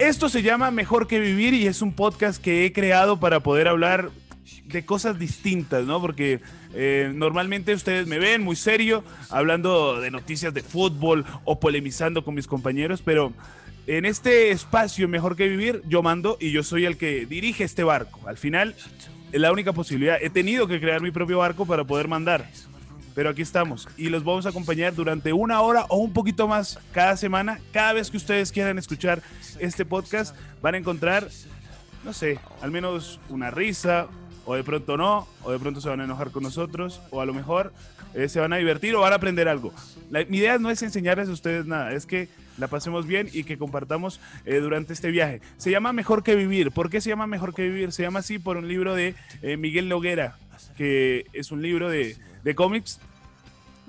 Esto se llama Mejor que Vivir y es un podcast que he creado para poder hablar de cosas distintas, ¿no? Porque eh, normalmente ustedes me ven muy serio, hablando de noticias de fútbol o polemizando con mis compañeros, pero en este espacio Mejor que Vivir, yo mando y yo soy el que dirige este barco. Al final, es la única posibilidad. He tenido que crear mi propio barco para poder mandar. Pero aquí estamos y los vamos a acompañar durante una hora o un poquito más cada semana. Cada vez que ustedes quieran escuchar este podcast, van a encontrar, no sé, al menos una risa, o de pronto no, o de pronto se van a enojar con nosotros, o a lo mejor eh, se van a divertir o van a aprender algo. mi idea no es enseñarles a ustedes nada, es que la pasemos bien y que compartamos eh, durante este viaje. Se llama Mejor que Vivir. ¿Por qué se llama Mejor que Vivir? Se llama así por un libro de eh, Miguel Noguera, que es un libro de, de cómics,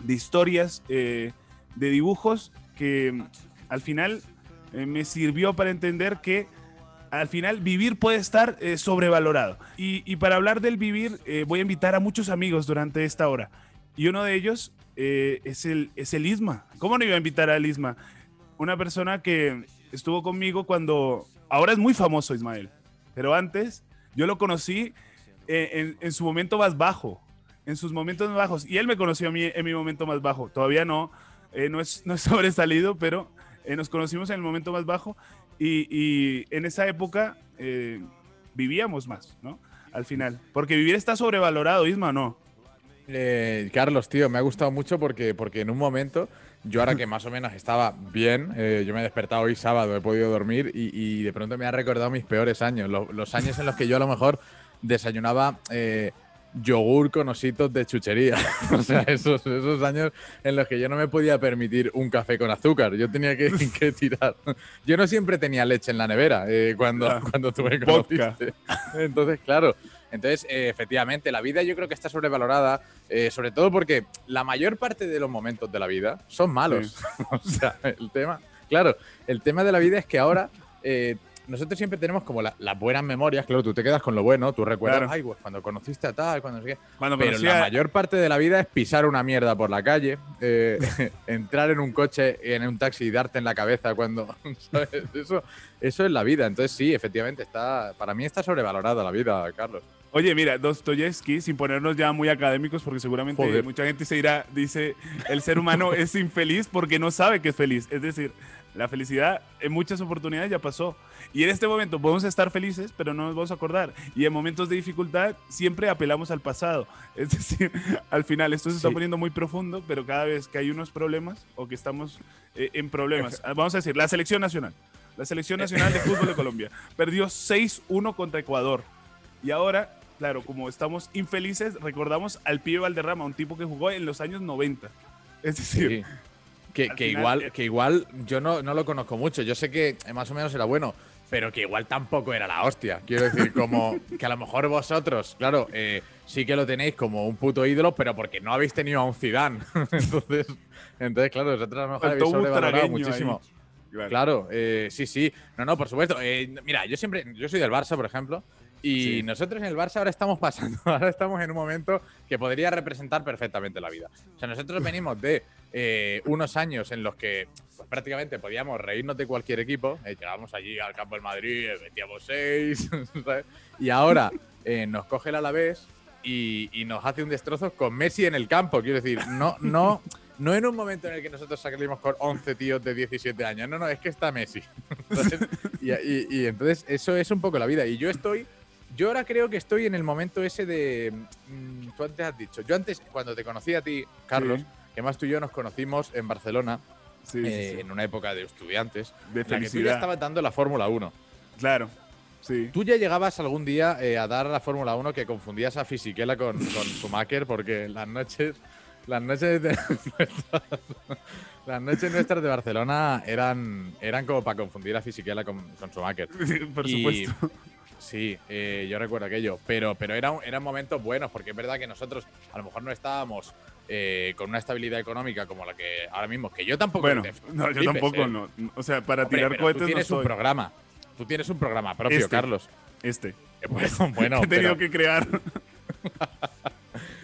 de historias, de dibujos, que mm, al final me sirvió para entender que al final vivir puede estar sobrevalorado. Y, para hablar del vivir, voy a invitar a muchos amigos durante esta hora. Y uno de ellos eh, es, el, es el Isma. ¿Cómo no iba a invitar al Isma? Una persona que estuvo conmigo cuando... Ahora es muy famoso Ismael, pero antes yo lo conocí en, en, su momento más bajo, en sus momentos bajos. Y él me conoció a mí en mi momento más bajo. Todavía no, eh, no, es, no es sobresalido, pero eh, nos conocimos en el momento más bajo y, y en esa época vivíamos más, ¿no? Al final. Porque vivir está sobrevalorado, Isma, ¿no? Eh, Carlos, tío, me ha gustado mucho porque, porque en un momento, yo ahora que más o menos estaba bien, eh, yo me he despertado hoy sábado, he podido dormir y, de pronto me ha recordado mis peores años, los años en los que yo a lo mejor desayunaba eh, yogur con ositos de chuchería. o sea, esos, esos años en los que yo no me podía permitir un café con azúcar, yo tenía que, tirar. Yo no siempre tenía leche en la nevera cuando, cuando tuve conociste. Entonces, claro. Entonces, efectivamente, la vida yo creo que está sobrevalorada. Eh, sobre todo porque la mayor parte de los momentos de la vida son malos. o sea, el tema, claro, el tema de la vida es que ahora eh, nosotros siempre tenemos como las buenas memorias, claro, tú te quedas con lo bueno, tú recuerdas, ay, pues cuando conociste a tal, cuando no sé qué. Pero la mayor parte de la vida es pisar una mierda por la calle, eh, entrar en un coche, en un taxi y darte en la cabeza cuando. Eso, eso es la vida. Entonces, sí, efectivamente, está para mí está sobrevalorada la vida, Carlos. Oye, mira, Dostoyevsky, sin ponernos ya muy académicos, porque seguramente mucha gente se irá, dice, el ser humano es infeliz porque no sabe que es feliz. Es decir, la felicidad en muchas oportunidades ya pasó. Y en este momento podemos estar felices, pero no nos vamos a acordar. Y en momentos de dificultad siempre apelamos al pasado. Es decir, al final esto se está poniendo muy profundo, pero cada vez que hay unos problemas o que estamos eh, en problemas, vamos a decir, la selección nacional. La selección nacional de fútbol de Colombia perdió 6-1 contra Ecuador. Y ahora claro, como estamos infelices, recordamos al pibe Valderrama, un tipo que jugó en los años 90. Es decir, que, igual, eh, que igual yo no, no lo conozco mucho. Yo sé que más o menos era bueno, pero que igual tampoco era la hostia. Quiero decir, como que a lo mejor vosotros, claro, eh, sí que lo tenéis como un puto ídolo, pero porque no habéis tenido a un Zidane. entonces, entonces, claro, vosotros a lo mejor habéis sobrevalorado muchísimo. Claro, eh, sí, sí. No, no, por supuesto. mira, yo siempre, yo soy del Barça, por ejemplo, y nosotros en el Barça ahora estamos pasando, ahora estamos en un momento que podría representar perfectamente la vida. O sea, nosotros venimos de eh, unos años en los que pues, prácticamente podíamos reírnos de cualquier equipo. Eh, llegábamos allí al campo del Madrid, metíamos seis, y ahora eh, nos coge el Alavés y, y nos hace un destrozo con Messi en el campo. Quiero decir, no, no, no en un momento en el que nosotros salimos con 11 tíos de 17 años. No, no, es que está Messi. y, y entonces eso es un poco la vida. Y yo estoy yo ahora creo que estoy en el momento ese de. Mm, tú antes has dicho. Yo antes, cuando te conocí a ti, Carlos, que más tú y yo nos conocimos en Barcelona, eh, en una época de estudiantes, de la que tú ya estabas dando la Fórmula 1. Claro. Sí. ¿Tú ya llegabas algún día eh, a dar la Fórmula 1 que confundías a Fisichella con, con Schumacher? Porque las noches. Las noches de. las noches nuestras de Barcelona eran, eran como para confundir a Fisichella con, con Schumacher. Por supuesto. Sí, eh, yo recuerdo aquello, pero, pero eran, eran momentos buenos, porque es verdad que nosotros a lo mejor no estábamos eh, con una estabilidad económica como la que ahora mismo, que yo tampoco. Bueno, no, yo tampoco, ¿eh? no. O sea, para tirar cohetes. Tú tienes un programa, tú tienes un programa propio, este, Carlos. Este. Bueno, bueno he tenido que crear.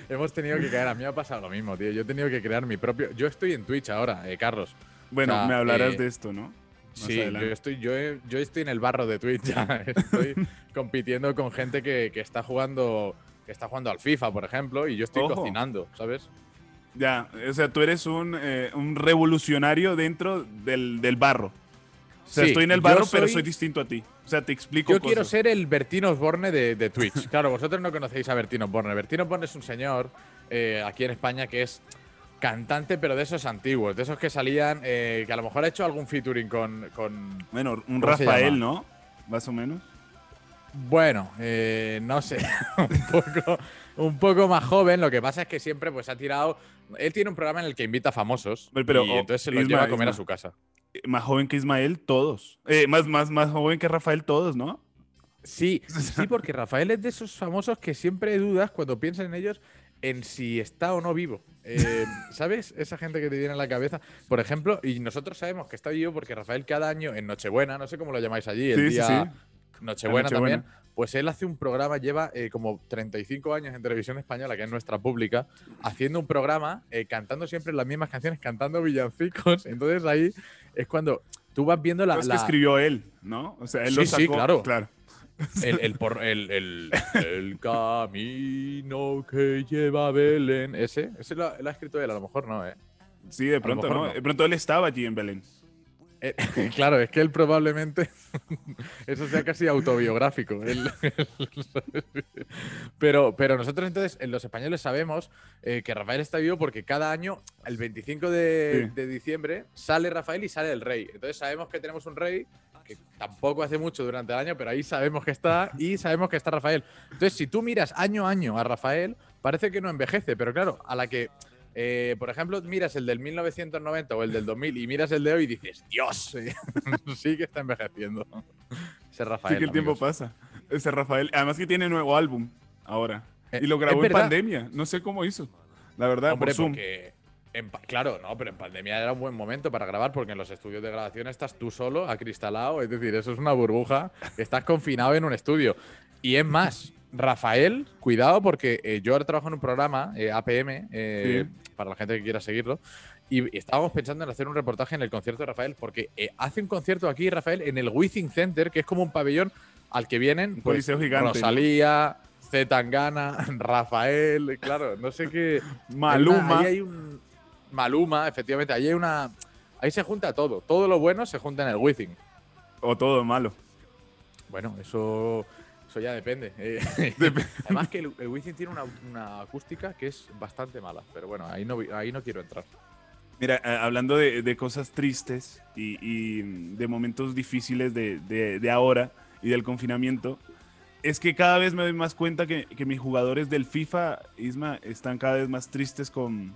Hemos tenido que caer. A mí me ha pasado lo mismo, tío. Yo he tenido que crear mi propio. Yo estoy en Twitch ahora, Carlos. Bueno, me hablarás de esto, ¿no? Sí, yo estoy, yo, yo estoy en el barro de Twitch ya. Estoy compitiendo con gente que, que, está jugando que está jugando al FIFA, por ejemplo, y yo estoy cocinando, ¿sabes? Ya, o sea, tú eres un, eh, un revolucionario dentro del, del, barro. O sea, estoy en el barro, pero soy distinto a ti. O sea, te explico. Yo quiero ser el Bertino Osborne de, de Twitch. claro, vosotros no conocéis a Bertino Osborne. Bertino Osborne es un señor eh, aquí en España que es cantante, pero de esos antiguos, de esos que salían, eh, que a lo mejor ha hecho algún featuring con. con bueno, un Rafael, ¿no? Más o menos. Bueno, eh, no sé, un poco, un poco más joven. Lo que pasa es que siempre pues ha tirado. Él tiene un programa en el que invita a famosos, pero, y entonces se los lleva a comer a su casa. Eh, más joven que Ismael, todos. Eh, más, más, más joven que Rafael, todos, ¿no? Sí, sí, porque Rafael es de esos famosos que siempre dudas cuando piensas en ellos en si está o no vivo. ¿Sabes? Esa gente que te viene a la cabeza. Por ejemplo, y nosotros sabemos que está vivo porque Rafael cada año en Nochebuena, no sé cómo lo llamáis allí, el día Nochebuena, también. Pues él hace un programa, lleva eh, como 35 años en televisión española, que es nuestra pública, haciendo un programa, eh, cantando siempre las mismas canciones, cantando villancicos. Entonces ahí es cuando tú vas viendo la. que escribió él, ¿no? O sea, él lo sacó. Sí, claro. claro. El, el, por, el, el, camino que lleva Belén. Ese, ese lo, ha escrito él, a lo mejor no, ¿eh? Sí, de pronto no. De pronto él estaba allí en Belén. Eh, claro, es que él probablemente eso sea casi autobiográfico. pero, pero nosotros entonces, en los españoles sabemos eh, que Rafael está vivo porque cada año, el 25 de, diciembre, sale Rafael y sale el rey. Entonces sabemos que tenemos un rey que tampoco hace mucho durante el año, pero ahí sabemos que está y sabemos que está Rafael. Entonces, si tú miras año a año a Rafael, parece que no envejece, pero claro, a la que eh, por ejemplo, miras el del 1990 o el del 2000 y miras el de hoy y dices, Dios, sí que está envejeciendo. Ese Rafael. Sí que el tiempo pasa. Ese Rafael, además que tiene nuevo álbum ahora. Eh, y lo grabó en pandemia. No sé cómo hizo. La verdad, Hombre, por Porque claro, no, pero en pandemia era un buen momento para grabar porque en los estudios de grabación estás tú solo, acristalado, es decir, eso es una burbuja, estás confinado en un estudio. Y es más, Rafael, cuidado porque eh, yo ahora trabajo en un programa, APM, eh, para la gente que quiera seguirlo. Y, estábamos pensando en hacer un reportaje en el concierto de Rafael, porque eh, hace un concierto aquí, Rafael, en el Withing Center, que es como un pabellón al que vienen pues, gigante, Rosalía, Zetangana, Rafael, claro, no sé qué. Maluma. ahí hay un. Maluma, efectivamente, ahí hay una. Ahí se junta todo. Todo lo bueno se junta en el Withing. O todo malo. Bueno, eso eso ya depende. Eh, además que el, el tiene una, acústica que es bastante mala, pero bueno, ahí no, ahí no quiero entrar. Mira, eh, hablando de, cosas tristes y, de momentos difíciles de, ahora y del confinamiento, es que cada vez me doy más cuenta que, mis jugadores del FIFA, Isma, están cada vez más tristes con,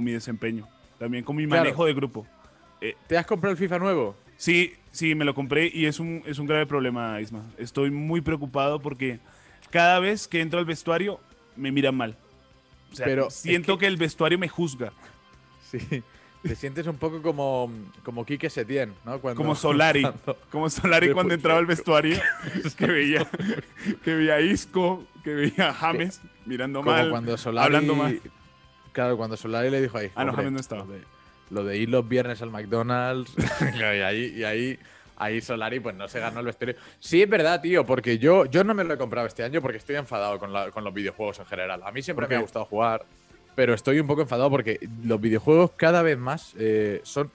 mi desempeño, también con mi manejo de grupo. Eh, ¿Te has comprado el FIFA nuevo? Sí, sí, me lo compré y es un, es un grave problema, Isma. Estoy muy preocupado porque cada vez que entro al vestuario me miran mal. O sea, Pero siento que... el vestuario me juzga. Sí. Te sientes un poco como, como Quique Setién, ¿no? como Solari. Como Solari cuando entraba al vestuario, que veía, que veía a Isco, que veía a James mirando mal, cuando Solari, hablando mal. Claro, cuando Solari le dijo ahí. Ah, no, James no estaba lo de ir los viernes al McDonald's y ahí, y ahí, ahí Solari pues no se ganó el vestuario. Sí, es verdad, tío, porque yo, yo no me lo he comprado este año porque estoy enfadado con, los videojuegos en general. A mí siempre me ha gustado jugar, pero estoy un poco enfadado porque los videojuegos cada vez más eh, son,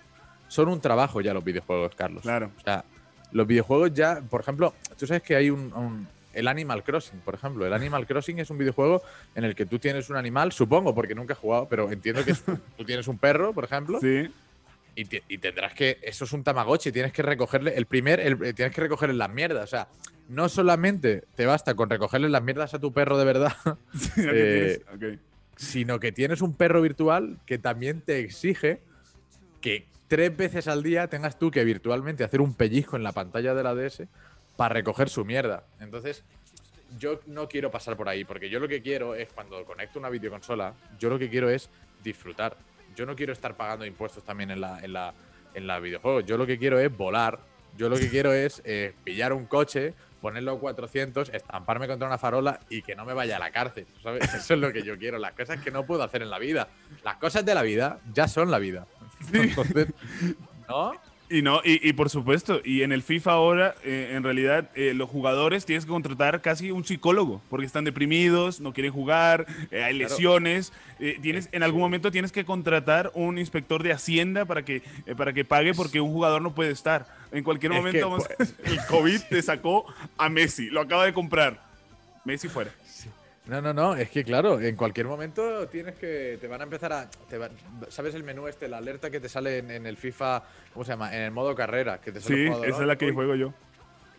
son un trabajo ya los videojuegos, Carlos. Claro. O sea, los videojuegos ya, por ejemplo, tú sabes que hay un el Animal Crossing, por ejemplo. El Animal Crossing es un videojuego en el que tú tienes un animal, supongo, porque nunca he jugado, pero entiendo que tú tienes un perro, por ejemplo. Sí. Y, tendrás que. Eso es un Tamagotchi, tienes que recogerle. El primer. Eh, tienes que recogerle las mierdas. O sea, no solamente te basta con recogerle las mierdas a tu perro de verdad. Eh, sino que tienes un perro virtual que también te exige que tres veces al día tengas tú que virtualmente hacer un pellizco en la pantalla de la DS para recoger su mierda. Entonces, yo no quiero pasar por ahí, porque yo lo que quiero es, cuando conecto una videoconsola, yo lo que quiero es disfrutar. Yo no quiero estar pagando impuestos también en la, en la, en la videojuego. Yo lo que quiero es volar. Yo lo que quiero es eh, pillar un coche, ponerlo a 400, estamparme contra una farola y que no me vaya a la cárcel. Eso es lo que yo quiero. Las cosas que no puedo hacer en la vida. Las cosas de la vida ya son la vida. ¿No? Y no, y, por supuesto, y en el FIFA ahora, eh, en realidad, eh, los jugadores tienes que contratar casi un psicólogo, porque están deprimidos, no quieren jugar, eh, hay lesiones. tienes, en algún momento tienes que contratar un inspector de Hacienda para que, para que pague porque un jugador no puede estar. En cualquier momento, pues, el COVID te sacó a Messi, lo acaba de comprar. Messi fuera. No, no, no, es que claro, en cualquier momento tienes que. Te van a empezar a. ¿Sabes el menú este, la alerta que te sale en, el FIFA, ¿cómo se llama? En el modo carrera, que te Sí, esa es la que juego yo.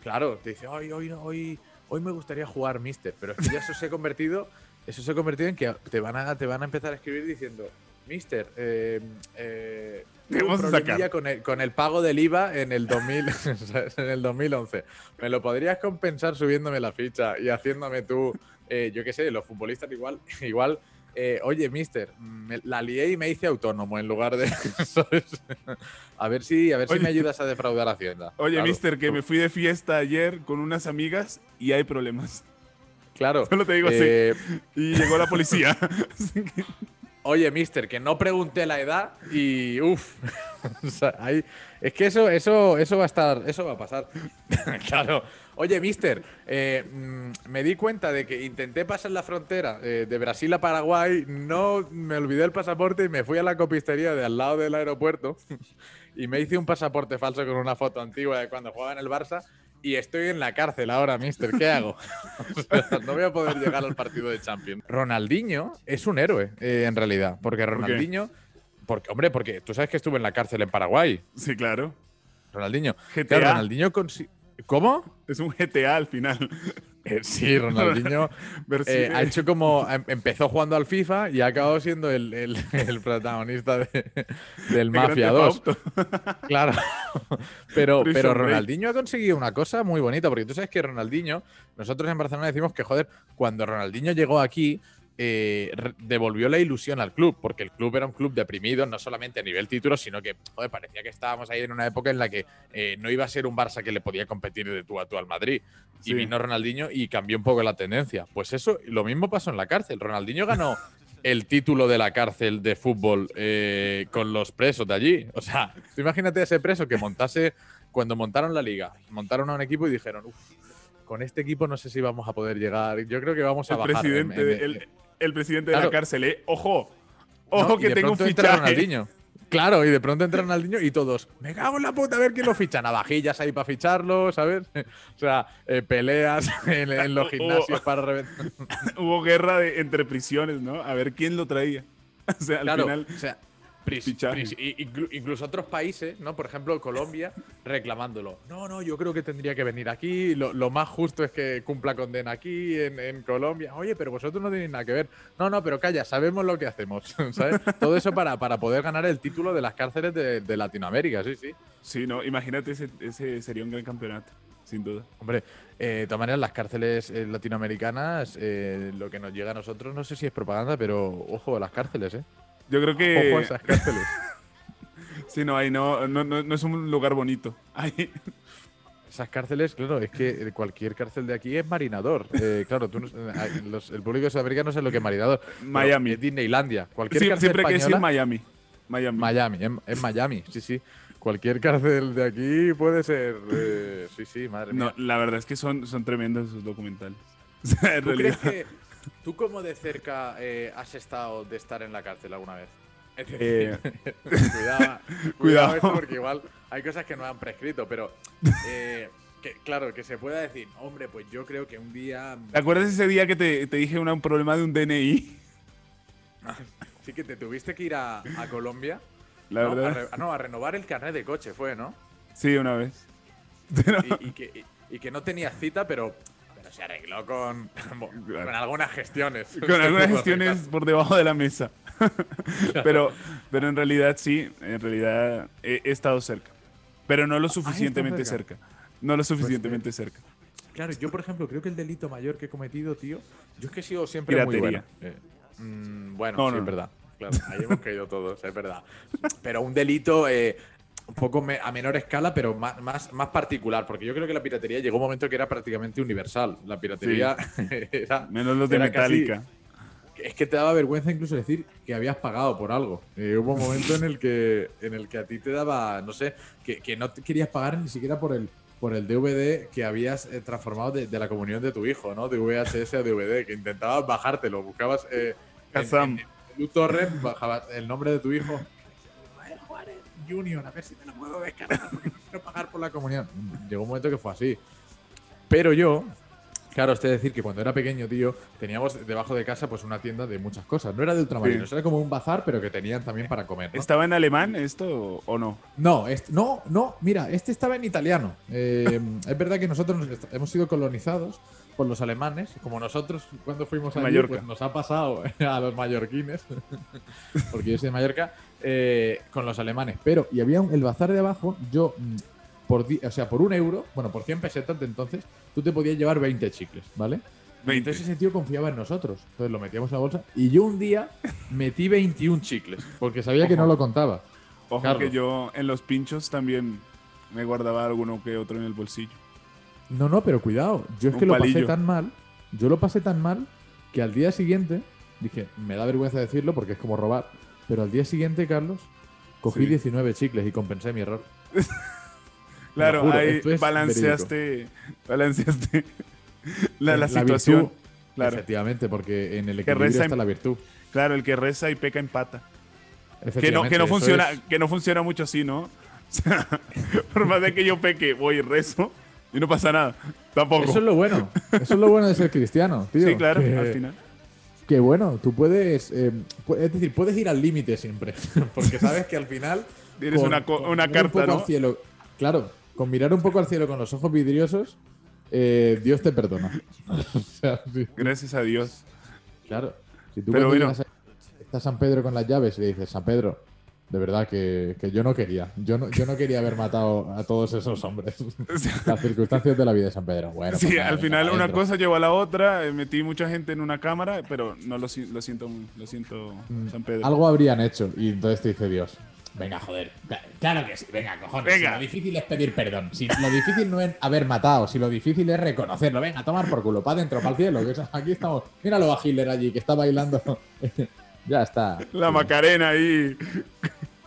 Claro, te dice, hoy, hoy, hoy, hoy me gustaría jugar Mister, pero es que ya eso se ha convertido. Eso se ha convertido en que te van a, te van a empezar a escribir diciendo, Mister, eh, eh, con el, con el pago del IVA en el, 2000, en el 2011. ¿Me lo podrías compensar subiéndome la ficha y haciéndome tú eh, yo qué sé, los futbolistas igual, igual eh, oye, mister, la lié y me hice autónomo en lugar de. a ver si, a ver si me ayudas a defraudar Hacienda. Oye, mister, que me fui de fiesta ayer con unas amigas y hay problemas. Claro. Solo te digo así. Eh, y llegó la policía. Oye, mister, que no pregunté la edad y uff. es que eso, eso, eso va a estar, eso va a pasar. claro. Oye, mister, eh, mm, me di cuenta de que intenté pasar la frontera eh, de Brasil a Paraguay, no me olvidé el pasaporte y me fui a la copistería de al lado del aeropuerto y me hice un pasaporte falso con una foto antigua de cuando jugaba en el Barça y estoy en la cárcel ahora, mister. ¿Qué hago? no voy a poder llegar al partido de Champions. Ronaldinho es un héroe, eh, en realidad. Porque Ronaldinho. porque, hombre, porque tú sabes que estuve en la cárcel en Paraguay. Sí, claro. Ronaldinho. GTA. Ronaldinho ¿Cómo? Es un GTA al final. Eh, sí, Ronaldinho eh, ha hecho como. Em, empezó jugando al FIFA y ha acabado siendo el, protagonista del Mafia 2. claro. Pero, pero Ronaldinho ha conseguido una cosa muy bonita, porque tú sabes que Ronaldinho, nosotros en Barcelona decimos que, joder, cuando Ronaldinho llegó aquí, eh, devolvió la ilusión al club, porque el club era un club deprimido, no solamente a nivel título, sino que joder, parecía que estábamos ahí en una época en la que eh, no iba a ser un Barça que le podía competir de tú a tú al Madrid. Y vino Ronaldinho y cambió un poco la tendencia. Pues eso, lo mismo pasó en la cárcel. Ronaldinho ganó el título de la cárcel de fútbol eh, con los presos de allí. O sea, imagínate a ese preso que montase, cuando montaron la liga, montaron a un equipo y dijeron, uff, con este equipo no sé si vamos a poder llegar. Yo creo que vamos a el bajar. Presidente, el presidente de la cárcel, ¿eh? Ojo, ojo que tengo un fichaje. Claro, y de pronto entra Ronaldinho y todos, me cago en la puta, a ver quién lo ficha. Navajillas ahí para ficharlo, ¿sabes? O sea, eh, peleas en, los gimnasios para reventar. Hubo guerra entre prisiones, ¿no? A ver quién lo traía. O sea, al final. O sea, incluso otros países, ¿no? Por ejemplo, Colombia, reclamándolo. No, no, yo creo que tendría que venir aquí. Lo, más justo es que cumpla condena aquí, en, Colombia. Oye, pero vosotros no tenéis nada que ver. No, no, pero calla, sabemos lo que hacemos. ¿sabes? Todo eso para, para poder ganar el título de las cárceles de, Latinoamérica, sí, sí. Sí, no, imagínate, ese, sería un gran campeonato sin duda. Hombre, eh, de todas maneras, las cárceles eh, latinoamericanas, eh, lo que nos llega a nosotros, no sé si es propaganda, pero ojo, las cárceles, ¿eh? Yo creo que. Cárceles. sí, no, ahí no, no, no, es un lugar bonito. Ahí. Esas cárceles, claro, es que cualquier cárcel de aquí es marinador. Eh, claro, tú el público de Sudamérica no sé lo que es marinador. Miami. Es Disneylandia. Cualquier cárcel siempre que decir Miami. Miami. Miami, es, Miami, sí, sí. Cualquier cárcel de aquí puede ser. Eh, sí, sí, madre mía. No, la verdad es que son, son tremendos esos documentales. ¿Tú crees que ¿Tú cómo de cerca eh, has estado de estar en la cárcel alguna vez? Eh, cuidado, cuidado, porque igual hay cosas que no han prescrito, pero eh, claro, que se pueda decir, hombre, pues yo creo que un día... ¿Te acuerdas ese día que te, dije un problema de un DNI? sí, que te tuviste que ir a, Colombia. La verdad. A no, a renovar el carnet de coche fue, ¿no? Sí, una vez. y, que, y que no tenías cita, pero se arregló con, con algunas gestiones. Con algunas gestiones por debajo de la mesa. pero, pero en realidad sí, en realidad he, estado cerca. Pero no lo ah, suficientemente cerca. No lo pues, suficientemente eh, cerca. Claro, yo por ejemplo creo que el delito mayor que he cometido, tío, yo es que he sido siempre muy bueno. Eh, mm, bueno, sí, es verdad. Claro, ahí hemos caído todos, es verdad. Pero un delito, eh, un poco a menor escala, pero más, más, más, particular, porque yo creo que la piratería llegó un momento que era prácticamente universal. La piratería era. Menos los de Metallica. es que te daba vergüenza incluso decir que habías pagado por algo. Eh, hubo un momento en el que en el que a ti te daba, no sé, que, que no te querías pagar ni siquiera por el por el DVD que habías eh, transformado de, la comunión de tu hijo, ¿no? De VHS a DVD, que intentabas bajártelo, buscabas eh, en, en, torrent, bajabas el nombre de tu hijo. Junior, a ver si me lo puedo descargar porque no quiero pagar por la comunión. Llegó un momento que fue así. Pero yo, Claro, es decir que cuando era pequeño, tío, teníamos debajo de casa pues una tienda de muchas cosas. No era de ultramarinos, era como un bazar, pero que tenían también para comer. ¿Estaba en alemán esto o no? No, no, no, mira, este estaba en italiano. Eh, es verdad que nosotros hemos sido colonizados por los alemanes, como nosotros cuando fuimos a Mallorca, pues nos ha pasado a los mallorquines, porque yo soy de Mallorca, eh, con los alemanes. Pero, y había el bazar de abajo, yo mm, por, o sea, por un euro, bueno, por 100 pesetas de entonces, tú te podías llevar 20 chicles, ¿vale? 20. Entonces ese tío confiaba en nosotros. Entonces lo metíamos en la bolsa y yo un día metí 21 chicles porque sabía que no lo contaba. Ojo que yo en los pinchos también me guardaba alguno que otro en el bolsillo. No, no, pero cuidado. Yo es que lo pasé tan mal, yo lo pasé tan mal que al día siguiente dije, me da vergüenza decirlo porque es como robar, pero al día siguiente, Carlos, cogí 19 chicles y compensé mi error. Claro, ahí balanceaste, balanceaste la, situación. claro. Efectivamente, porque en el equilibrio está la virtud. Claro, el que reza y peca empata. Que no, que no funciona, que no funciona mucho así, ¿no? por más de que yo peque, voy y rezo y no pasa nada. Tampoco. Eso es lo bueno. Eso es lo bueno de ser cristiano, tío. Sí, claro, al final. Que bueno, tú puedes. Eh, es decir, puedes ir al límite siempre. Porque sabes que al final. Tienes una, una carta, ¿no? cielo, claro, con mirar un poco al cielo con los ojos vidriosos, eh, Dios te perdona. Gracias a Dios. Claro. Si tú Pero está San Pedro con las llaves y le dices, San Pedro, de verdad que, yo no quería. Yo no, yo no quería haber matado a todos esos hombres. Las circunstancias de la vida de San Pedro. Bueno, sí, pues al final una cosa llevó a la otra. Eh, metí mucha gente en una cámara, pero no lo, lo siento, lo siento, mm, San Pedro. Algo habrían hecho y entonces te dice Dios. Venga, joder. Claro que sí, venga, cojones. Venga. lo difícil es pedir perdón. Si lo difícil no es haber matado, si lo difícil es reconocerlo. Venga, tomar por culo, para adentro, para el cielo. aquí estamos. Míralo a Hitler allí, que está bailando. ya está. La Macarena ahí.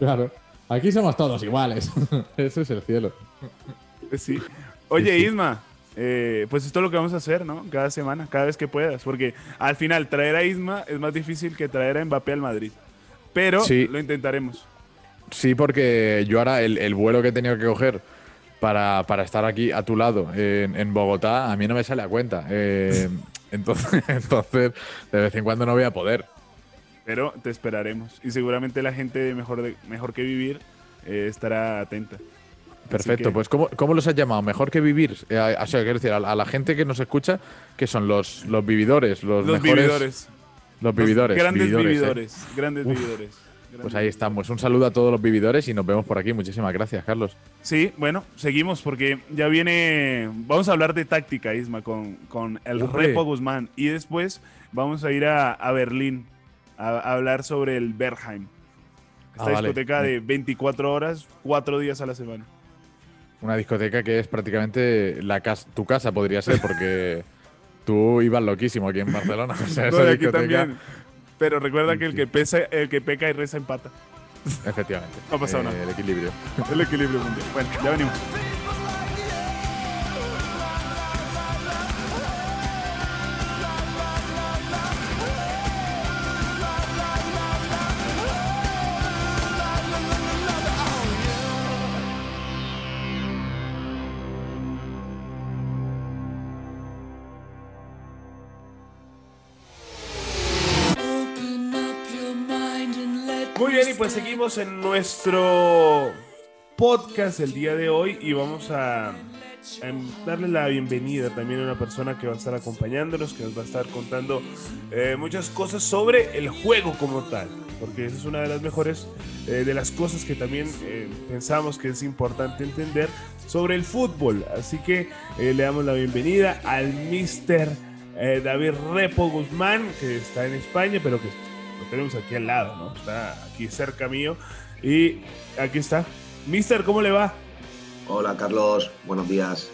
Claro. Aquí somos todos iguales. Eso es el cielo. Sí. Oye, Isma, eh, pues esto es lo que vamos a hacer, ¿no? Cada semana, cada vez que puedas. Porque al final, traer a Isma es más difícil que traer a Mbappé al Madrid. Pero lo intentaremos. Sí, porque yo ahora el, vuelo que he tenido que coger para, estar aquí a tu lado en, Bogotá, a mí no me sale a cuenta. Eh, entonces, entonces, de vez en cuando no voy a poder. Pero te esperaremos. Y seguramente la gente de Mejor, de, mejor que Vivir eh, estará atenta. Perfecto, pues ¿cómo, ¿cómo, los has llamado? ¿Mejor que vivir? Eh, o sea, quiero decir, a, la gente que nos escucha, que son los, los vividores, los, los vividores. Los vividores. grandes vividores, grandes vividores. Pues ahí estamos. Un saludo a todos los vividores y nos vemos por aquí. Muchísimas gracias, Carlos. Sí, bueno, seguimos porque ya viene. Vamos a hablar de táctica, Isma, con, con el Repo Guzmán. Y después vamos a ir a, Berlín a, hablar sobre el Bergheim. Esta ah, discoteca de 24 horas, 4 días a la semana. Una discoteca que es prácticamente la casa, tu casa, podría ser, porque tú ibas loquísimo aquí en Barcelona. O sea, esa discoteca. Pero recuerda que el que, pesa, el que peca y reza empata. Efectivamente. No ha pasado eh, nada. El equilibrio. El equilibrio mundial. Bueno, ya venimos. Seguimos en nuestro podcast el día de hoy y vamos a, darle la bienvenida también a una persona que va a estar acompañándonos, que nos va a estar contando eh, muchas cosas sobre el juego como tal, porque esa es una de las mejores eh, de las cosas que también eh, pensamos que es importante entender sobre el fútbol. Así que le damos la bienvenida al Mister David Repo Guzmán, que está en España, pero que tenemos aquí al lado, ¿no? Está aquí cerca mío. Y aquí está. Mister, ¿cómo le va? Hola Carlos, buenos días.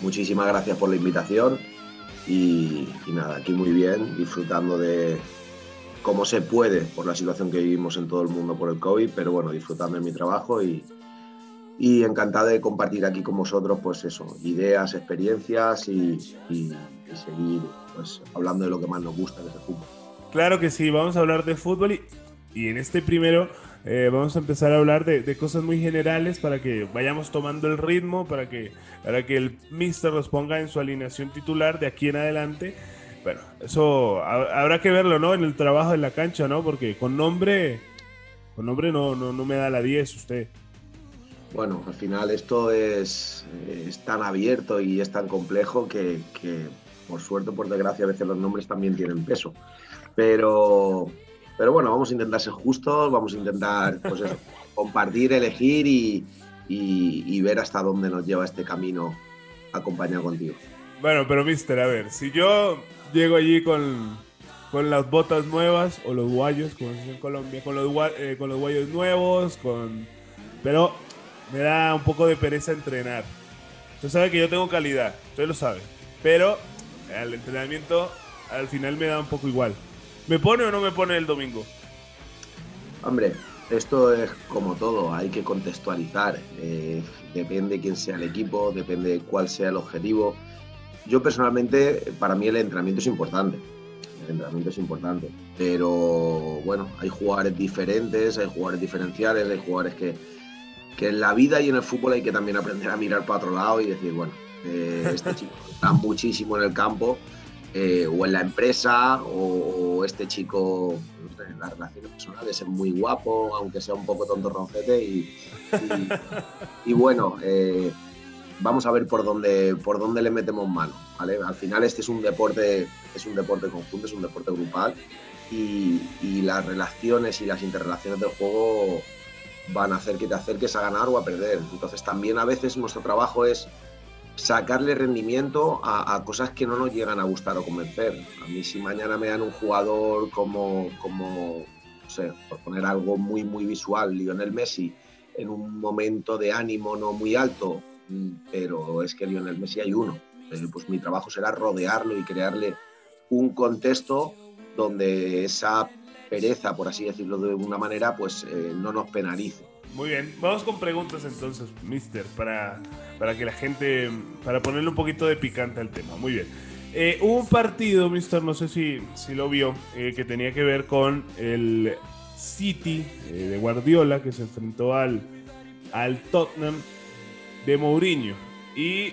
Muchísimas gracias por la invitación. Y, nada, aquí muy bien, disfrutando de, como se puede por la situación que vivimos en todo el mundo por el COVID, pero bueno, disfrutando de mi trabajo y, y encantado de compartir aquí con vosotros, pues eso, ideas, experiencias y, seguir pues, hablando de lo que más nos gusta, que es el fútbol. Claro que sí, vamos a hablar de fútbol y, y en este primero eh, vamos a empezar a hablar de, cosas muy generales para que vayamos tomando el ritmo, para que, para que el mister los ponga en su alineación titular de aquí en adelante. Bueno, eso habrá que verlo, ¿no? En el trabajo en la cancha, ¿no? Porque con nombre, con nombre no, no, no me da la 10 usted. Bueno, al final esto es, es tan abierto y es tan complejo que, que, por suerte o por desgracia, a veces los nombres también tienen peso. Pero, pero bueno, vamos a intentar ser justos, vamos a intentar pues compartir, elegir y, y, ver hasta dónde nos lleva este camino acompañado contigo. Bueno, pero mister, a ver, si yo llego allí con, con las botas nuevas o los guayos, como se dice en Colombia, con los, eh, con los guayos nuevos, con... Pero me da un poco de pereza entrenar. Usted sabe que yo tengo calidad, usted lo sabe. Pero el entrenamiento al final me da un poco igual. ¿Me pone o no me pone el domingo? Hombre, esto es como todo, hay que contextualizar. Eh, depende quién sea el equipo, depende cuál sea el objetivo. Yo personalmente, para mí el entrenamiento es importante. El entrenamiento es importante. Pero bueno, hay jugadores diferentes, hay jugadores diferenciales, hay jugadores que, que en la vida y en el fútbol hay que también aprender a mirar para otro lado y decir, bueno, eh, este chico está muchísimo en el campo eh, o en la empresa o, este chico en las relaciones personales es muy guapo, aunque sea un poco tonto roncete y, bueno, eh, vamos a ver por dónde, por dónde le metemos mano. ¿vale? Al final este es un deporte, es un deporte conjunto, es un deporte grupal y, y las relaciones y las interrelaciones del juego van a hacer que te acerques a ganar o a perder. Entonces también a veces nuestro trabajo es sacarle rendimiento a, cosas que no nos llegan a gustar o convencer. A mí si mañana me dan un jugador como, como no sé, por poner algo muy, muy visual, Lionel Messi, en un momento de ánimo no muy alto, mm, pero es que Lionel Messi hay uno. Pues mi trabajo será rodearlo y crearle un contexto donde esa pereza, por así decirlo de una manera, pues eh, no nos penalice. Muy bien, vamos con preguntas entonces, mister, para, para que la gente, para ponerle un poquito de picante al tema. Muy bien. Eh, hubo un partido, mister, no sé si, si lo vio, eh, que tenía que ver con el City eh, de Guardiola, que se enfrentó al, al Tottenham de Mourinho. Y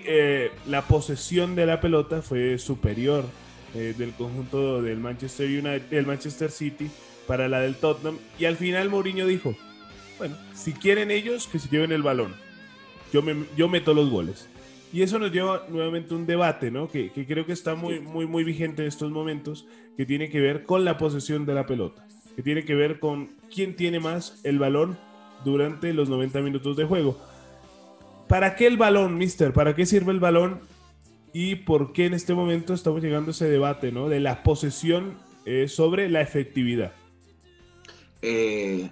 la posesión de la pelota fue superior del conjunto del Manchester United, del Manchester City para la del Tottenham. Y al final Mourinho dijo, bueno, si quieren ellos, que se lleven el balón. Yo, me, yo meto los goles. Y eso nos lleva nuevamente a un debate, ¿no? Que, creo que está muy, muy, muy vigente en estos momentos, que tiene que ver con la posesión de la pelota, que tiene que ver con quién tiene más el balón durante los 90 minutos de juego. ¿Para qué el balón, mister? ¿Para qué sirve el balón? ¿Y por qué en este momento estamos llegando a ese debate, ¿no? De la posesión eh, sobre la efectividad. Eh,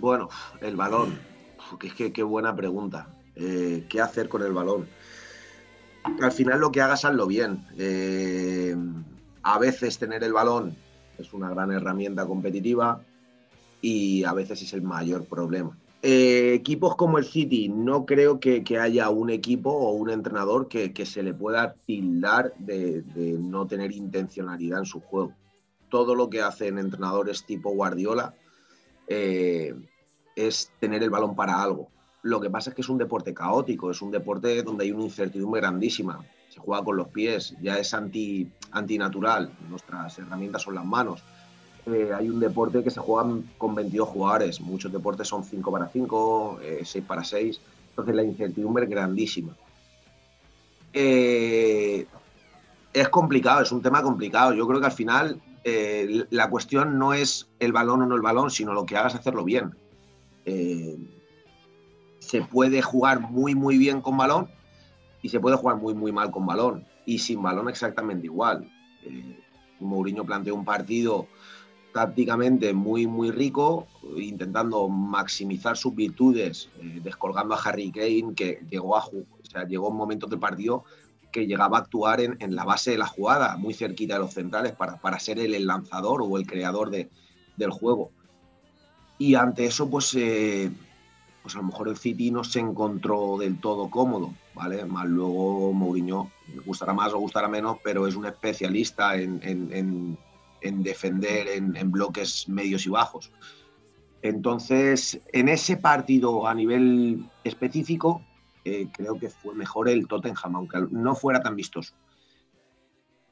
bueno, el balón. Que qué buena pregunta. Eh, ¿Qué hacer con el balón? Al final lo que hagas, hazlo bien. Eh, a veces tener el balón es una gran herramienta competitiva y a veces es el mayor problema. Eh, equipos como el City, no creo que, haya un equipo o un entrenador que, se le pueda tildar de, no tener intencionalidad en su juego. Todo lo que hacen entrenadores tipo Guardiola es tener el balón para algo. Lo que pasa es que es un deporte caótico, es un deporte donde hay una incertidumbre grandísima. Se juega con los pies, ya es anti, antinatural. Nuestras herramientas son las manos. Eh, hay un deporte que se juega con 22 jugadores. Muchos deportes son 5 para 5, 6 eh, para 6. Entonces la incertidumbre es grandísima. Eh, es complicado, es un tema complicado. Yo creo que al final la cuestión no es el balón o no el balón, sino lo que hagas hacerlo bien. Eh, se puede jugar muy, muy bien con balón y se puede jugar muy, muy mal con balón. Y sin balón exactamente igual. Eh, Mourinho planteó un partido tácticamente muy, muy rico, intentando maximizar sus virtudes, eh, descolgando a Harry Kane, que llegó a o sea, llegó un momento del partido que llegaba a actuar en, la base de la jugada, muy cerquita de los centrales, para, para ser el, lanzador o el creador de, del juego. Y ante eso, pues, eh, pues a lo mejor el City no se encontró del todo cómodo, ¿vale? Más luego Mourinho, gustará más o gustará menos, pero es un especialista en, en, defender en, bloques medios y bajos. Entonces, en ese partido a nivel específico, eh, creo que fue mejor el Tottenham, aunque no fuera tan vistoso.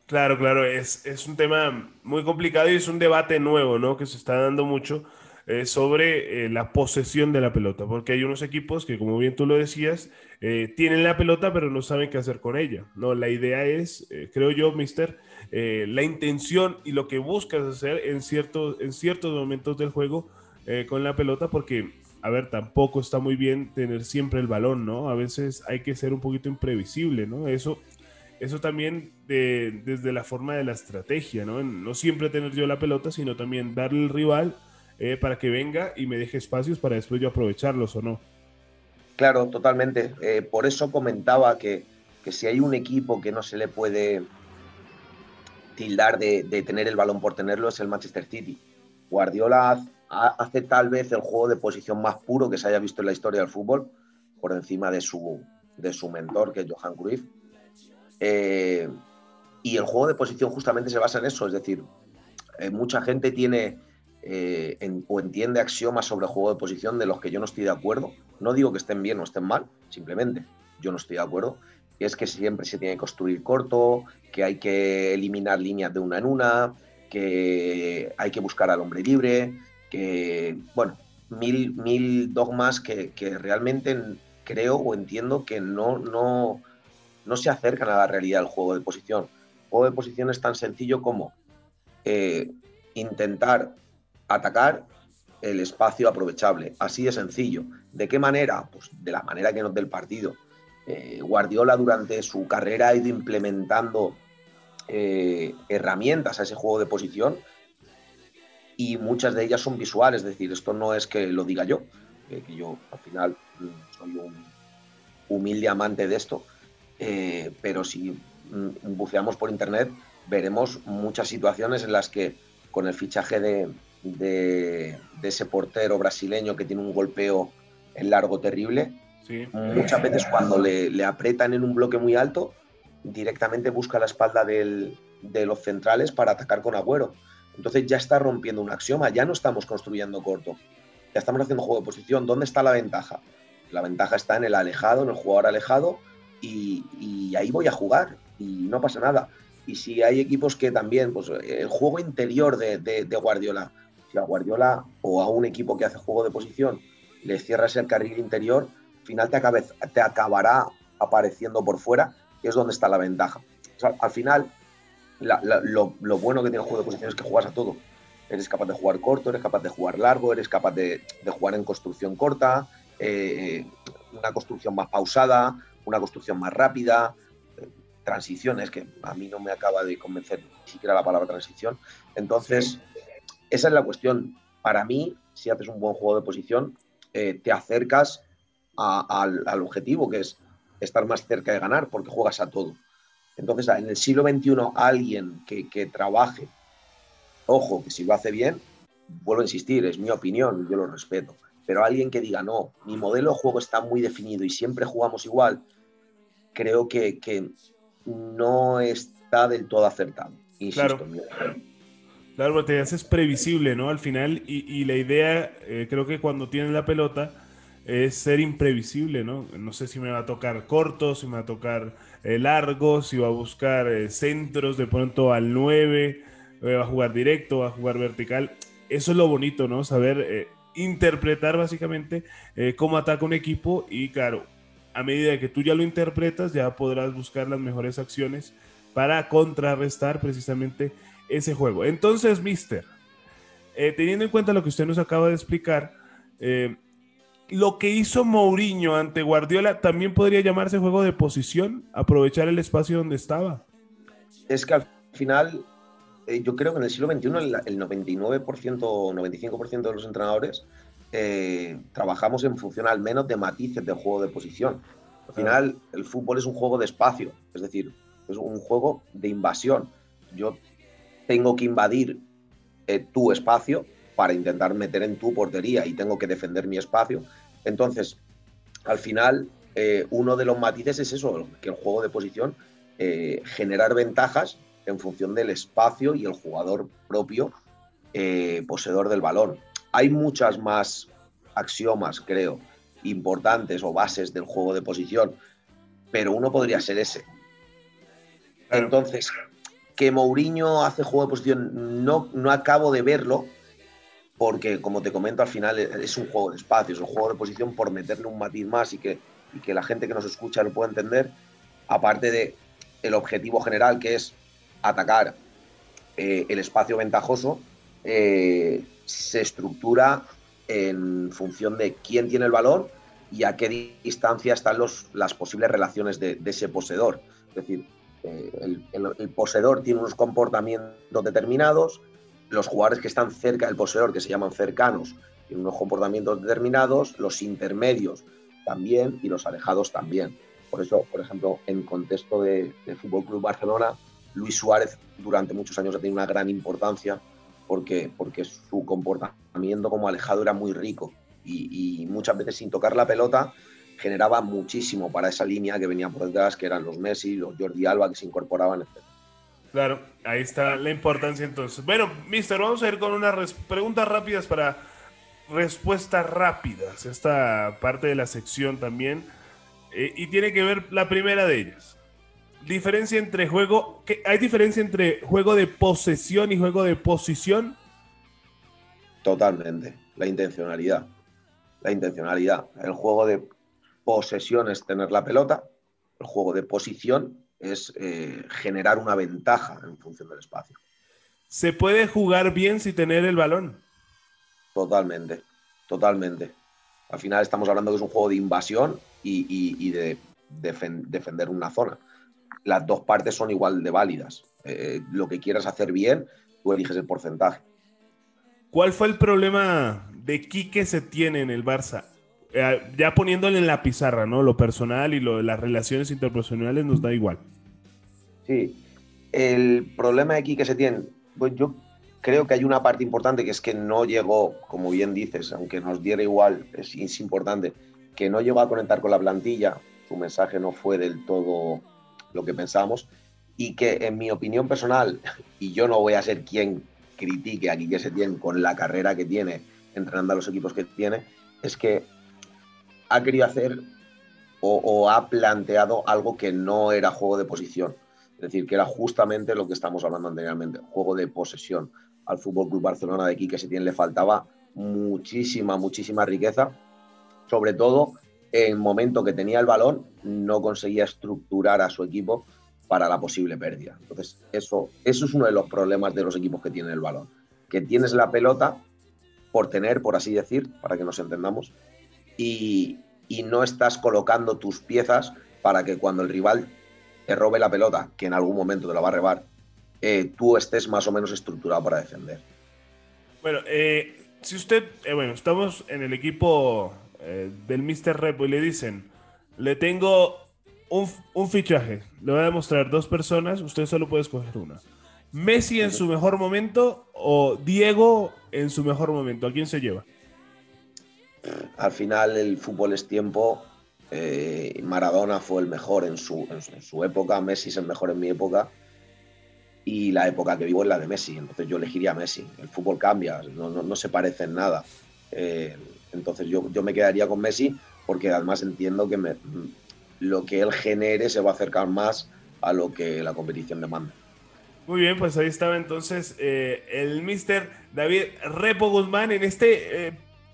Claro, claro, es, es un tema muy complicado y es un debate nuevo, ¿no? Que se está dando mucho eh, sobre eh, la posesión de la pelota, porque hay unos equipos que, como bien tú lo decías, tienen la pelota pero no saben qué hacer con ella. No, la idea es, creo yo, Mister, la intención y lo que buscas hacer en ciertos, en ciertos momentos del juego con la pelota, porque a ver, tampoco está muy bien tener siempre el balón, ¿no? A veces hay que ser un poquito imprevisible, ¿no? Eso, eso también desde la forma de la estrategia, ¿no? No siempre tener yo la pelota, sino también darle al rival eh, para que venga y me deje espacios para después yo aprovecharlos o no. Claro, totalmente. Eh, por eso comentaba que, si hay un equipo que no se le puede tildar de, de tener el balón por tenerlo es el Manchester City. Guardiola hace tal vez el juego de posición más puro que se haya visto en la historia del fútbol, por encima de su, de su mentor, que es Johan Cruyff. Eh, y el juego de posición justamente se basa en eso, es decir, eh, mucha gente tiene eh, o entiende axiomas sobre el juego de posición de los que yo no estoy de acuerdo. No digo que estén bien o estén mal, simplemente yo no estoy de acuerdo. Y es que siempre se tiene que construir corto, que hay que eliminar líneas de una en una, que hay que buscar al hombre libre, que, bueno, mil, mil dogmas que, realmente creo o entiendo que no, no, no se acercan a la realidad del juego de posición. El juego de posición es tan sencillo como eh, intentar atacar el espacio aprovechable. Así de sencillo. ¿De qué manera? Pues de la manera que nos dé el partido. Eh, Guardiola durante su carrera ha ido implementando eh, herramientas a ese juego de posición y muchas de ellas son visuales, es decir, esto no es que lo diga yo, que yo al final mm, soy un humilde amante de esto, eh, pero si mm, buceamos por internet veremos muchas situaciones en las que con el fichaje de, de, ese portero brasileño que tiene un golpeo en largo terrible, muchas veces cuando le, le, apretan en un bloque muy alto, directamente busca la espalda del, de los centrales para atacar con Agüero. Entonces ya está rompiendo un axioma, ya no estamos construyendo corto, ya estamos haciendo juego de posición. ¿Dónde está la ventaja? La ventaja está en el alejado, en el jugador alejado, y, ahí voy a jugar y no pasa nada. Y si hay equipos que también, pues el juego interior de, Guardiola, si a Guardiola o a un equipo que hace juego de posición le cierras el carril interior, al final te, acabará apareciendo por fuera, que es donde está la ventaja. al final, lo, bueno que tiene el juego de posición es que juegas a todo. Eres capaz de jugar corto, eres capaz de jugar largo, eres capaz de, jugar en construcción corta, eh, una construcción más pausada, una construcción más rápida, eh, transiciones, que a mí no me acaba de convencer ni siquiera la palabra transición. Entonces, esa es la cuestión. Para mí, si haces un buen juego de posición, eh, te acercas al, al objetivo, que es estar más cerca de ganar, porque juegas a todo. Entonces, en el siglo XXI, alguien que, trabaje, ojo, que si lo hace bien, vuelvo a insistir, es mi opinión, yo lo respeto, pero alguien que diga, no, mi modelo de juego está muy definido y siempre jugamos igual, creo que, no está del todo acertado. Insisto, claro. Claro, porque es previsible, ¿no? Al final, y, la idea, eh, creo que cuando tienes la pelota, es ser imprevisible, ¿no? No sé si me va a tocar corto, si me va a tocar eh, largo, si va a buscar eh, centros de pronto al 9, eh, va a jugar directo, va a jugar vertical. Eso es lo bonito, ¿no? Saber interpretar básicamente cómo ataca un equipo y claro, a medida que tú ya lo interpretas, ya podrás buscar las mejores acciones para contrarrestar precisamente ese juego. Entonces, Mister, teniendo en cuenta lo que usted nos acaba de explicar, lo que hizo Mourinho ante Guardiola también podría llamarse juego de posición, aprovechar el espacio donde estaba. Es que al final, eh, yo creo que en el siglo XXI el, 99% o 95% de los entrenadores eh, trabajamos en función al menos de matices del juego de posición. Al final, el fútbol es un juego de espacio, es decir, es un juego de invasión. Yo tengo que invadir eh, tu espacio para intentar meter en tu portería y tengo que defender mi espacio. Entonces, al final, eh, uno de los matices es eso, que el juego de posición, eh, generar ventajas en función del espacio y el jugador propio poseedor del balón. Hay muchas más axiomas, creo, importantes o bases del juego de posición, pero uno podría ser ese. Entonces, que Mourinho hace juego de posición, no, no acabo de verlo, porque como te comento, al final es un juego de espacio, es un juego de posición por meterle un matiz más y que, que la gente que nos escucha lo pueda entender, aparte de el objetivo general que es atacar eh, el espacio ventajoso, eh, se estructura en función de quién tiene el balón y a qué distancia están los, las posibles relaciones de, ese poseedor. Es decir, eh, el, poseedor tiene unos comportamientos determinados, los jugadores que están cerca del poseedor, que se llaman cercanos, tienen unos comportamientos determinados, los intermedios también y los alejados también. Por eso, por ejemplo, en contexto de, de Fútbol Club Barcelona, Luis Suárez durante muchos años ha tenido una gran importancia porque, porque su comportamiento como alejado era muy rico y, muchas veces sin tocar la pelota generaba muchísimo para esa línea que venía por detrás, que eran los Messi, los Jordi Alba que se incorporaban, etc. Claro, ahí está la importancia entonces. Bueno, mister, vamos a ir con unas preguntas rápidas para respuestas rápidas. Esta parte de la sección también. Eh, y tiene que ver la primera de ellas diferencia entre juego. ¿Hay diferencia entre juego de posesión y juego de posición? Totalmente. La intencionalidad. La intencionalidad. El juego de posesión es tener la pelota. El juego de posición es eh, generar una ventaja en función del espacio. ¿Se puede jugar bien sin tener el balón? Totalmente. Totalmente. Al final estamos hablando que es un juego de invasión y, de defender una zona las dos partes son igual de válidas. Eh, lo que quieras hacer bien, tú eliges el porcentaje. ¿Cuál fue el problema de Quique se tiene en el Barça? Eh, ya poniéndole en la pizarra, ¿no? Lo personal y lo de las relaciones interpersonales nos da igual. Sí, el problema de Quique se tiene, pues yo creo que hay una parte importante que es que no llegó, como bien dices, aunque nos diera igual, es, es importante, que no llegó a conectar con la plantilla, su mensaje no fue del todo lo que pensamos y que en mi opinión personal, y yo no voy a ser quien critique a Quique Setién con la carrera que tiene, entrenando a los equipos que tiene, es que ha querido hacer o, ha planteado algo que no era juego de posición. Es decir, que era justamente lo que estamos hablando anteriormente, juego de posesión. Al Fútbol Club Barcelona de Quique Setién le faltaba muchísima, muchísima riqueza, sobre todo en el momento que tenía el balón, no conseguía estructurar a su equipo para la posible pérdida. Entonces, eso, eso es uno de los problemas de los equipos que tienen el balón. Que tienes la pelota por tener, por así decir, para que nos entendamos, y, no estás colocando tus piezas para que cuando el rival te robe la pelota, que en algún momento te la va a rebar, eh, tú estés más o menos estructurado para defender. Bueno, eh, si usted, eh, bueno, estamos en el equipo del Mr. Repo y le dicen, le tengo un, fichaje, le voy a demostrar dos personas, usted solo puede escoger una. Messi en su mejor momento o Diego en su mejor momento, ¿a quién se lleva? Al final el fútbol es tiempo. Eh, Maradona fue el mejor en su, en su, época, Messi es el mejor en mi época y la época que vivo es la de Messi. Entonces yo elegiría a Messi. El fútbol cambia, no, no, se parece en nada. Eh, entonces yo, yo me quedaría con Messi porque además entiendo que lo que él genere se va a acercar más a lo que la competición demanda. Muy bien, pues ahí estaba entonces eh, el mister David Repo Guzmán en este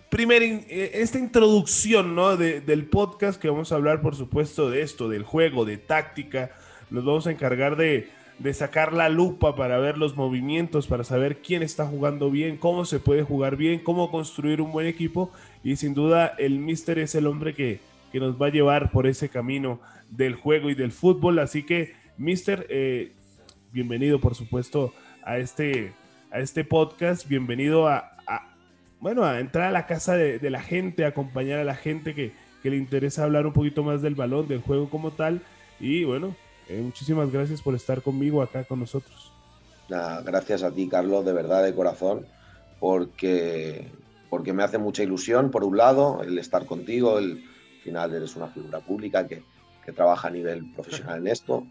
primer eh, esta introducción ¿no? del podcast que vamos a hablar por supuesto de esto, del juego, de táctica. Nos vamos a encargar de, de sacar la lupa para ver los movimientos, para saber quién está jugando bien, cómo se puede jugar bien, cómo construir un buen equipo. Y sin duda el Mister es el hombre que, que nos va a llevar por ese camino del juego y del fútbol. Así que, Mister, eh, bienvenido por supuesto a este, a este podcast, bienvenido a, bueno, a entrar a la casa de, la gente, a acompañar a la gente que, le interesa hablar un poquito más del balón, del juego como tal. Y bueno, eh, muchísimas gracias por estar conmigo acá con nosotros. gracias a ti, Carlos, de verdad, de corazón, porque, porque me hace mucha ilusión, por un lado, el estar contigo, el, al final eres una figura pública que, que trabaja a nivel profesional en esto.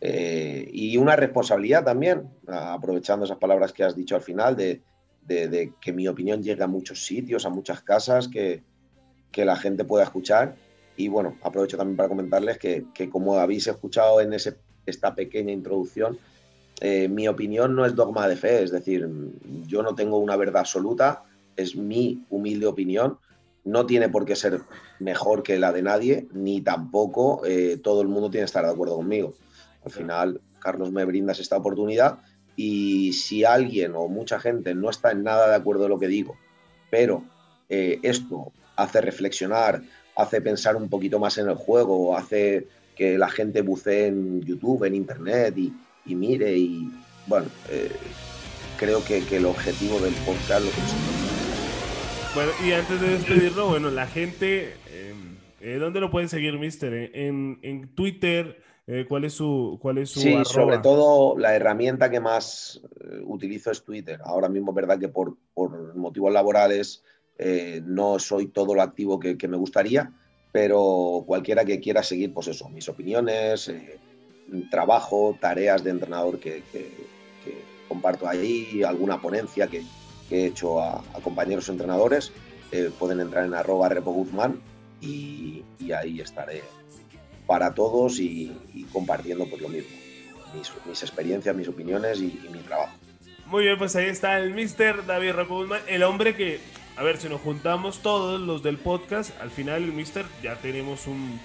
Eh, y una responsabilidad también, aprovechando esas palabras que has dicho al final, de, de, que mi opinión llegue a muchos sitios, a muchas casas, que, que, la gente pueda escuchar. Y bueno, aprovecho también para comentarles que, que como habéis escuchado en ese, esta pequeña introducción, eh, mi opinión no es dogma de fe, es decir, yo no tengo una verdad absoluta, es mi humilde opinión, no tiene por qué ser mejor que la de nadie, ni tampoco eh, todo el mundo tiene que estar de acuerdo conmigo. Al final, Carlos me brindas esta oportunidad y si alguien o mucha gente no está en nada de acuerdo de lo que digo, pero eh, esto hace reflexionar, hace pensar un poquito más en el juego, hace que la gente bucee en YouTube, en Internet y, mire y bueno, eh, creo que, el objetivo del podcast lo consigue. Bueno, y antes de despedirlo, bueno, la gente, eh, ¿dónde lo pueden seguir, Mister? En, en Twitter, eh, ¿Cuál es su, cuál es su Sí, sobre todo la herramienta que más eh, utilizo es Twitter. Ahora mismo es verdad que por, por motivos laborales eh, no soy todo lo activo que, que, me gustaría, pero cualquiera que quiera seguir, pues eso, mis opiniones, trabajo, tareas de entrenador que, que, comparto ahí, alguna ponencia que, he hecho a, a compañeros entrenadores, pueden entrar en arroba repoguzman y, y ahí estaré para todos y, compartiendo pues lo mismo, mis, experiencias, mis opiniones y, mi trabajo. Muy bien, pues ahí está el Mr. David Rocco el hombre que, a ver, si nos juntamos todos los del podcast, al final el Mister, ya tenemos un,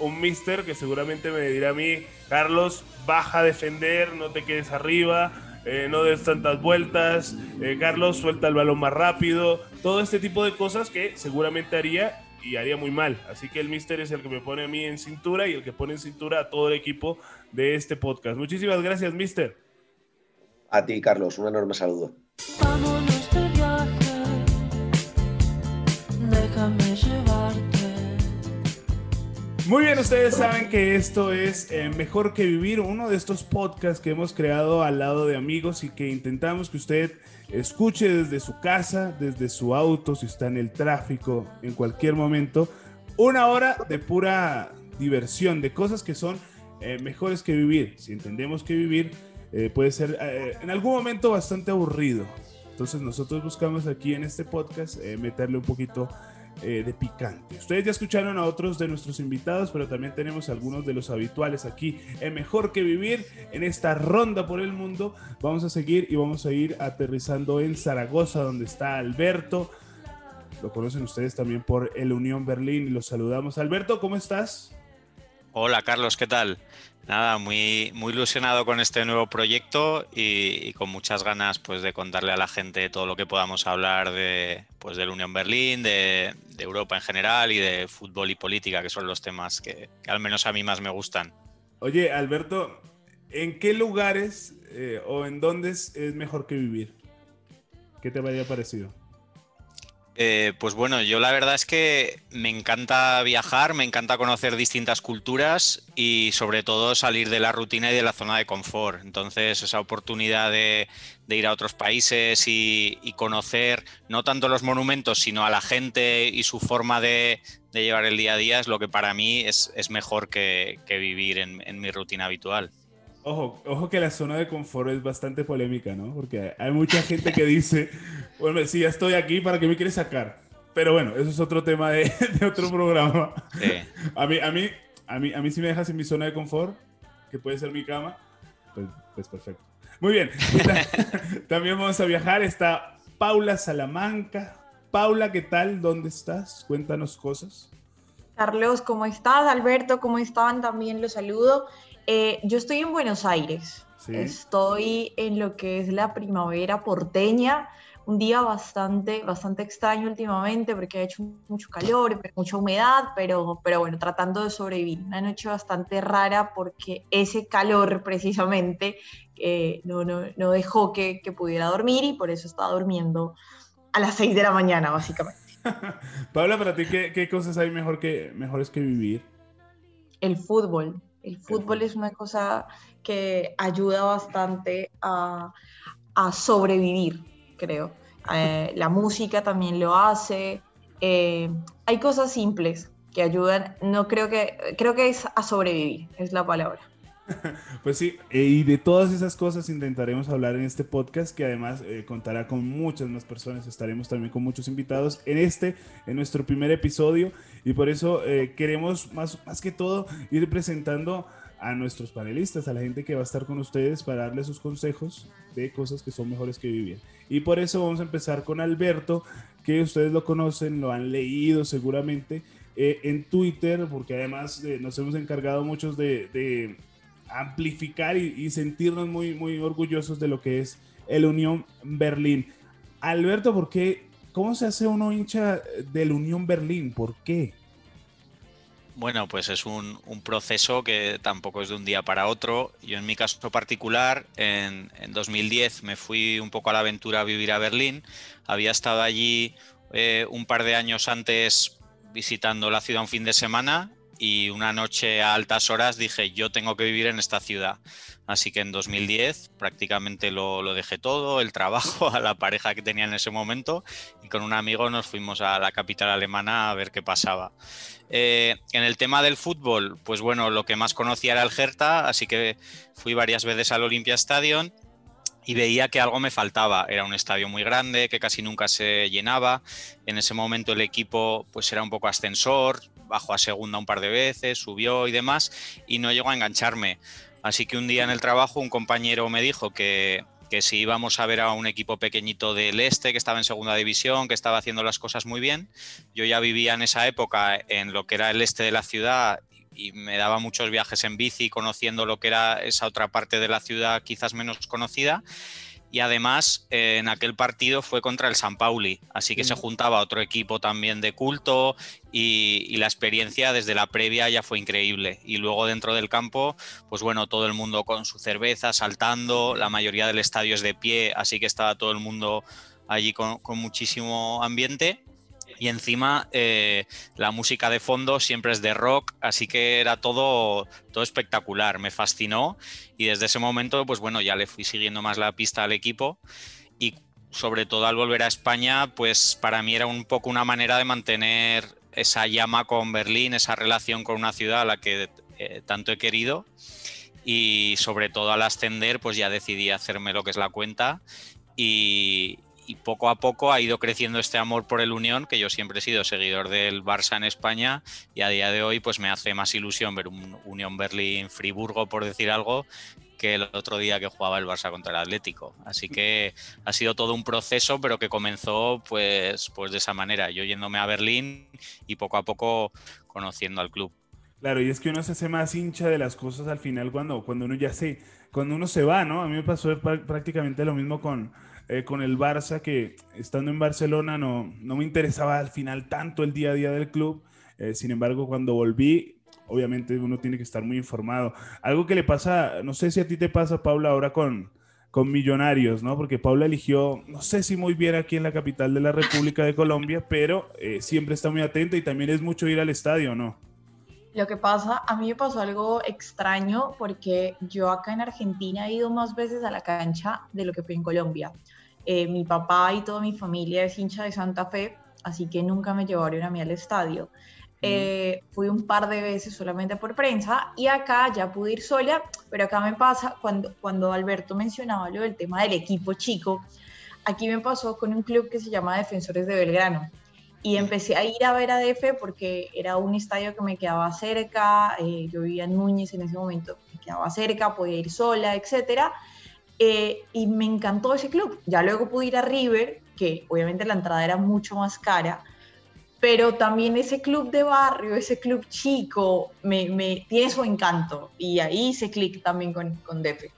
un Mister que seguramente me dirá a mí, Carlos, baja a defender, no te quedes arriba, eh, no des tantas vueltas, eh, Carlos, suelta el balón más rápido, todo este tipo de cosas que seguramente haría y haría muy mal. Así que el Mister es el que me pone a mí en cintura y el que pone en cintura a todo el equipo de este podcast. Muchísimas gracias, Mister. A ti, Carlos, un enorme saludo. Muy bien, ustedes saben que esto es eh, Mejor que Vivir, uno de estos podcasts que hemos creado al lado de amigos y que intentamos que usted escuche desde su casa, desde su auto, si está en el tráfico, en cualquier momento, una hora de pura diversión, de cosas que son eh, mejores que vivir. Si entendemos que vivir eh, puede ser en algún momento bastante aburrido. Entonces nosotros buscamos aquí en este podcast meterle un poquito eh, de picante. Ustedes ya escucharon a otros de nuestros invitados, pero también tenemos algunos de los habituales aquí en Mejor que Vivir, en esta ronda por el mundo. Vamos a seguir y vamos a ir aterrizando en Zaragoza, donde está Alberto. Lo conocen ustedes también por el Unión Berlín los saludamos. Alberto, ¿cómo estás? Hola Carlos, ¿qué tal? Nada, muy, muy ilusionado con este nuevo proyecto y, con muchas ganas pues, de contarle a la gente todo lo que podamos hablar de, pues, del Unión Berlín, de, Europa en general y de fútbol y política, que son los temas que, al menos a mí más me gustan. Oye, Alberto, ¿en qué lugares eh, o en dónde es, es mejor que vivir? ¿Qué te haya parecido? Eh, pues bueno, yo la verdad es que me encanta viajar, me encanta conocer distintas culturas y sobre todo salir de la rutina y de la zona de confort. Entonces esa oportunidad de, ir a otros países y, conocer no tanto los monumentos, sino a la gente y su forma de, llevar el día a día es lo que para mí es, mejor que, vivir en mi rutina habitual. Ojo, ojo que la zona de confort es bastante polémica, ¿no? Porque hay mucha gente que dice, bueno, sí, ya estoy aquí, ¿para qué me quieres sacar? Pero bueno, eso es otro tema de, otro programa. A, mí, a, mí, a, mí, a mí si me dejas en mi zona de confort, que puede ser mi cama, pues, pues perfecto. Muy bien, también vamos a viajar. Está Paula Salamanca. Paula, ¿qué tal? ¿Dónde estás? Cuéntanos cosas. Carlos, ¿cómo estás? Alberto, ¿cómo están? También los saludo. Eh, yo estoy en Buenos Aires. Estoy en lo que es la primavera porteña. Un día bastante, bastante extraño últimamente porque ha hecho mucho calor, mucha humedad, pero, pero bueno, tratando de sobrevivir. Una noche bastante rara porque ese calor precisamente eh, no, no, no, dejó que, que, pudiera dormir y por eso estaba durmiendo a las 6 de la mañana, básicamente. Paula, para ti, ¿qué, cosas hay mejor que, mejores que vivir? El fútbol. El fútbol es una cosa que ayuda bastante a, sobrevivir, creo. Eh, la música también lo hace. Eh, hay cosas simples que ayudan. No creo que creo que es a sobrevivir, es la palabra. Pues sí, eh, y de todas esas cosas intentaremos hablar en este podcast que además eh, contará con muchas más personas, estaremos también con muchos invitados en este, en nuestro primer episodio y por eso eh, queremos más, más que todo ir presentando a nuestros panelistas, a la gente que va a estar con ustedes para darles sus consejos de cosas que son mejores que vivir. Y por eso vamos a empezar con Alberto, que ustedes lo conocen, lo han leído seguramente en Twitter, porque además nos hemos encargado muchos de amplificar y, sentirnos muy, muy orgullosos de lo que es el Unión Berlín. Alberto, ¿por qué? ¿Cómo se hace uno hincha del Unión Berlín? ¿Por qué? Bueno, pues es un, proceso que tampoco es de un día para otro. Yo en mi caso particular, en, 2010 me fui un poco a la aventura a vivir a Berlín. Había estado allí eh, un par de años antes visitando la ciudad un fin de semana y una noche a altas horas dije, yo tengo que vivir en esta ciudad. Así que en 2010 prácticamente lo, dejé todo, el trabajo, a la pareja que tenía en ese momento y con un amigo nos fuimos a la capital alemana a ver qué pasaba. Eh, en el tema del fútbol, pues bueno, lo que más conocía era el Hertha, así que fui varias veces al Olympia Stadium y veía que algo me faltaba. Era un estadio muy grande, que casi nunca se llenaba. En ese momento el equipo pues era un poco ascensor, bajó a segunda un par de veces, subió y demás, y no llegó a engancharme. Así que un día en el trabajo un compañero me dijo que, que si íbamos a ver a un equipo pequeñito del este que estaba en segunda división, que estaba haciendo las cosas muy bien, yo ya vivía en esa época en lo que era el este de la ciudad y me daba muchos viajes en bici conociendo lo que era esa otra parte de la ciudad quizás menos conocida y además eh, en aquel partido fue contra el San Pauli, así que se juntaba otro equipo también de culto y, la experiencia desde la previa ya fue increíble. Y luego dentro del campo, pues bueno, todo el mundo con su cerveza, saltando, la mayoría del estadio es de pie, así que estaba todo el mundo allí con muchísimo ambiente y encima eh, la música de fondo siempre es de rock, así que era todo, todo espectacular, me fascinó. Y desde ese momento pues bueno ya le fui siguiendo más la pista al equipo. Y sobre todo al volver a España pues para mí era un poco una manera de mantener esa llama con Berlín, esa relación con una ciudad a la que eh, tanto he querido. Y sobre todo al ascender pues ya decidí hacerme lo que es la cuenta. Y, y poco a poco ha ido creciendo este amor por el Unión, que yo siempre he sido seguidor del Barça en España y a día de hoy pues me hace más ilusión ver un Unión Berlín-Friburgo, por decir algo, que el otro día que jugaba el Barça contra el Atlético. Así que ha sido todo un proceso, pero que comenzó pues, pues de esa manera, yo yéndome a Berlín y poco a poco conociendo al club. Claro, y es que uno se hace más hincha de las cosas al final cuando, cuando uno ya se, cuando uno se va, ¿no? A mí me pasó prácticamente lo mismo con, eh, con el Barça, que estando en Barcelona no, no me interesaba al final tanto el día a día del club. Eh, sin embargo, cuando volví, obviamente uno tiene que estar muy informado. Algo que le pasa, no sé si a ti te pasa, Paula, ahora con, con Millonarios, ¿no? Porque Paula eligió, no sé si muy bien aquí en la capital de la República de Colombia, pero eh, siempre está muy atenta y también es mucho ir al estadio, ¿no? Lo que pasa, a mí me pasó algo extraño porque yo acá en Argentina he ido más veces a la cancha de lo que fui en Colombia. Eh, mi papá y toda mi familia es hincha de Santa Fe, así que nunca me llevaron a mí al estadio. Eh, fui un par de veces solamente por prensa y acá ya pude ir sola, pero acá me pasa cuando, cuando Alberto mencionaba lo del tema del equipo chico, aquí me pasó con un club que se llama Defensores de Belgrano y empecé a ir a ver a DF porque era un estadio que me quedaba cerca, eh, yo vivía en Núñez en ese momento, me quedaba cerca, podía ir sola, etcétera eh, y me encantó ese club. Ya luego pude ir a River, que obviamente la entrada era mucho más cara, pero también ese club de barrio, ese club chico, me, me tiene su encanto. Y ahí hice clic también con, con Defe.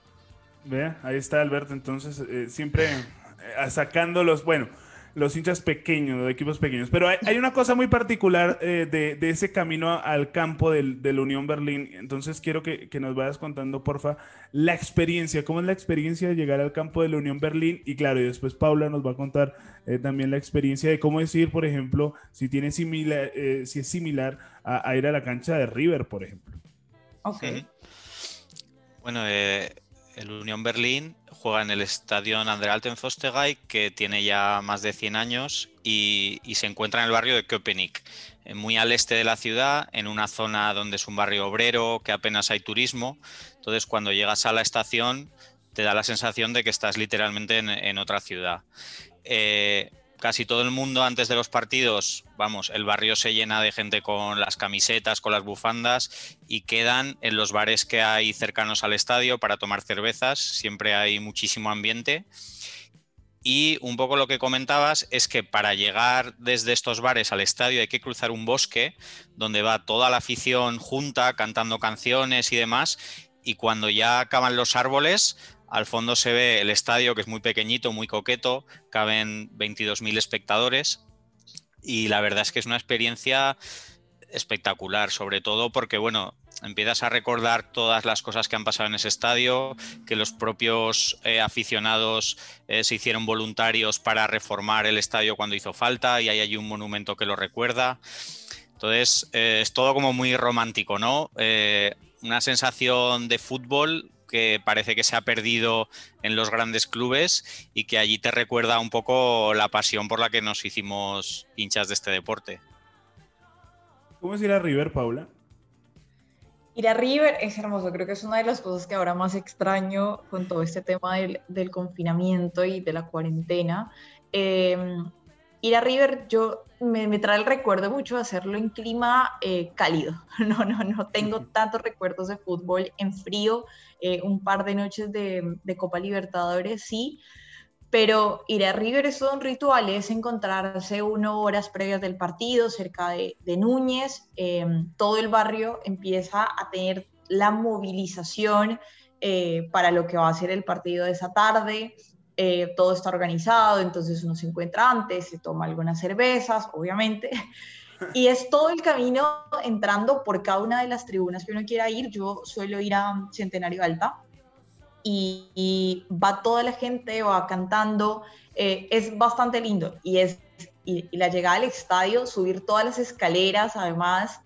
Vea, ahí está Alberto, entonces eh, siempre eh, sacando los, bueno, los hinchas pequeños, de equipos pequeños. Pero hay, una cosa muy particular eh, de, ese camino al campo del, la Unión Berlín. Entonces quiero que, nos vayas contando, porfa, la experiencia. ¿Cómo es la experiencia de llegar al campo de la Unión Berlín? Y claro, y después Paula nos va a contar eh, también la experiencia de cómo decir, por ejemplo, si, tiene similar, eh, si es similar a, ir a la cancha de River, por ejemplo. Ok. Bueno, el Unión Berlín juega en el estadio André Alten que tiene ya más de 100 años y, se encuentra en el barrio de Köpenick, eh, muy al este de la ciudad, en una zona donde es un barrio obrero, que apenas hay turismo. Entonces, cuando llegas a la estación, te da la sensación de que estás literalmente en, otra ciudad. Eh, casi todo el mundo antes de los partidos, vamos, el barrio se llena de gente con las camisetas, con las bufandas y quedan en los bares que hay cercanos al estadio para tomar cervezas, siempre hay muchísimo ambiente. Y un poco lo que comentabas es que para llegar desde estos bares al estadio hay que cruzar un bosque donde va toda la afición junta cantando canciones y demás. Y cuando ya acaban los árboles, al fondo se ve el estadio, que es muy pequeñito, muy coqueto, caben 22.000 espectadores y la verdad es que es una experiencia espectacular, sobre todo porque, bueno, empiezas a recordar todas las cosas que han pasado en ese estadio, que los propios eh, aficionados eh, se hicieron voluntarios para reformar el estadio cuando hizo falta y hay allí un monumento que lo recuerda. Entonces, eh, es todo como muy romántico, ¿no? una sensación de fútbol que parece que se ha perdido en los grandes clubes y que allí te recuerda un poco la pasión por la que nos hicimos hinchas de este deporte. ¿Cómo es ir a River, Paula? Ir a River es hermoso, creo que es una de las cosas que ahora más extraño con todo este tema del, confinamiento y de la cuarentena. Em, ir a River, yo me, trae el recuerdo mucho de hacerlo en clima eh, cálido. No, no, no tengo tantos recuerdos de fútbol en frío. Eh, un par de noches de, Copa Libertadores, sí. Pero ir a River es todo un ritual, es encontrarse uno horas previas del partido cerca de, Núñez. Em, todo el barrio empieza a tener la movilización eh, para lo que va a ser el partido de esa tarde. Eh, todo está organizado, entonces uno se encuentra antes, se toma algunas cervezas, obviamente, y es todo el camino entrando por cada una de las tribunas que uno quiera ir. Yo suelo ir a Centenario Alta y, va toda la gente, va cantando, eh, es bastante lindo y es y, la llegada al estadio, subir todas las escaleras, además,